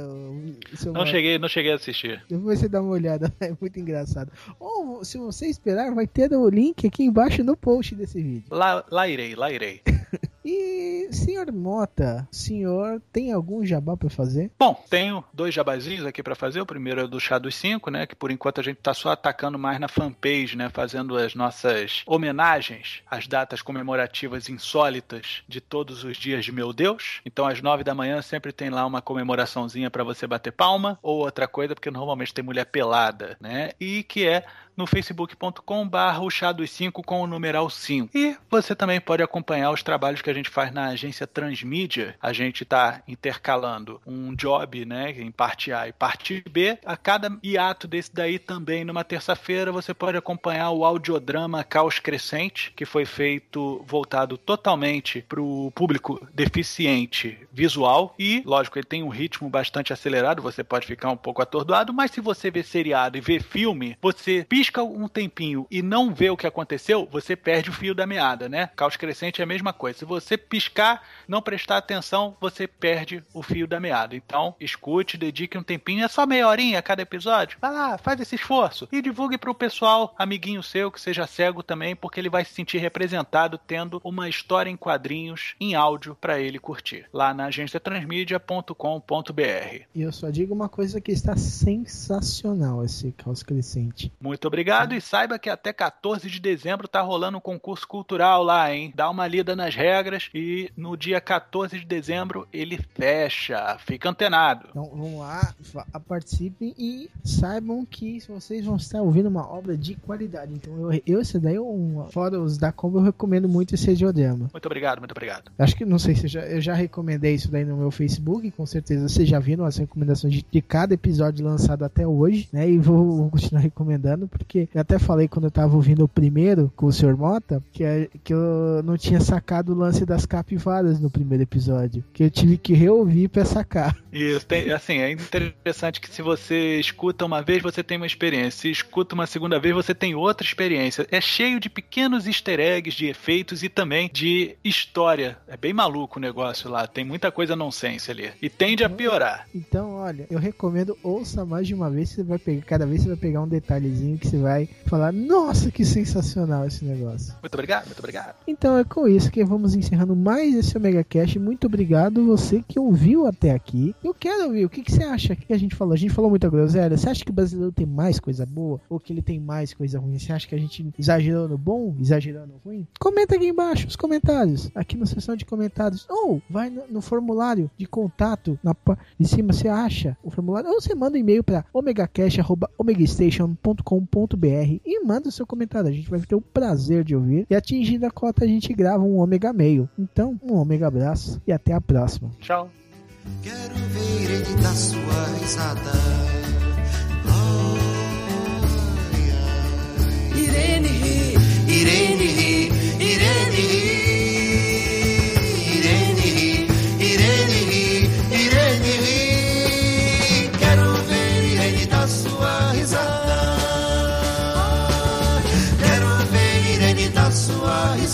Seu Não cheguei, não cheguei a assistir. Depois você dá uma olhada, é muito engraçado. Ou, se você esperar, vai ter o link aqui embaixo no post desse vídeo. Lá, lá irei, lá irei. E, senhor Mota, senhor tem algum jabá pra fazer? Bom, tenho dois jabazinhos aqui pra fazer. O primeiro é do Chá dos Cinco, né? Que por enquanto a gente tá só atacando mais na fanpage, né? Fazendo as nossas homenagens às datas comemorativas insólitas de todos os dias de meu Deus. Então, às nove da manhã sempre tem lá uma comemoraçãozinha pra você bater palma ou outra coisa, porque normalmente tem mulher pelada, né? E que é no facebook.com barra o chá dos 5 com o numeral 5. E você também pode acompanhar os trabalhos que a gente faz na agência Transmídia. A gente está intercalando um job, né, em parte A e parte B. A cada hiato desse daí também, numa terça-feira, você pode acompanhar o audiodrama Caos Crescente, que foi feito voltado totalmente para o público deficiente visual. E, lógico, ele tem um ritmo bastante acelerado, você pode ficar um pouco atordoado, mas se você vê seriado e vê filme, você pisca um tempinho e não vê o que aconteceu, você perde o fio da meada, né? Caos Crescente é a mesma coisa. Se você piscar, não prestar atenção, você perde o fio da meada. Então, escute, dedique um tempinho, é só meia horinha a cada episódio. Vai lá, faz esse esforço e divulgue pro pessoal, amiguinho seu, que seja cego também, porque ele vai se sentir representado tendo uma história em quadrinhos em áudio para ele curtir. Lá na agenciatransmídia.com.br. E eu só digo uma coisa que está sensacional esse caos crescente. Muito obrigado e saiba que até 14 de dezembro tá rolando um concurso cultural lá, hein? Dá uma lida nas regras e no dia 14 de dezembro ele fecha. Fica antenado. Então vamos lá, participem e saibam que vocês vão estar ouvindo uma obra de qualidade. Então eu, eu esse daí, é um, fora os da Combo, eu recomendo muito esse Geodema. Muito obrigado, muito obrigado. Acho que não sei se eu já, eu já recomendei isso daí no meu Facebook, com certeza vocês já viram as recomendações de, de cada episódio lançado até hoje, né? E vou, vou continuar recomendando, porque eu até falei quando eu tava ouvindo o primeiro com o Sr. Mota, que, é- que eu não tinha sacado o lance das capivaras no primeiro episódio, que eu tive que reouvir pra sacar. Isso, tem, assim, é interessante que se você escuta uma vez, você tem uma experiência. Se escuta uma segunda vez, você tem outra experiência. É cheio de pequenos easter eggs, de efeitos e também de história. É bem maluco o negócio lá. Tem muita coisa nonsense ali. E tende a piorar. Então, olha, eu recomendo ouça mais de uma vez, você vai pegar, cada vez você vai pegar um detalhezinho que você vai falar, nossa, que sensacional esse negócio. Muito obrigado, muito obrigado. Então é com isso que vamos encerrando mais esse Omega Cash. Muito obrigado você que ouviu até aqui. Eu quero ouvir, o que, que você acha? Que, que a gente falou? A gente falou muita groselha. Você acha que o brasileiro tem mais coisa boa? Ou que ele tem mais coisa ruim? Você acha que a gente exagerou no bom? Exagerou no ruim? Comenta aqui embaixo nos comentários. Aqui na seção de comentários. Ou vai no, no formulário de contato na de cima. Você acha o formulário? Ou você manda um e-mail para omegacash.omegastation.com.br e manda o seu comentário. A gente vai ter o prazer de ouvir. E atingida a cota, a gente grava um ômega meio. Então, um ômega abraço e até a próxima. Tchau. Quero ver ele sua risada. Ai, ai. Irene ri, Irene ri, somebody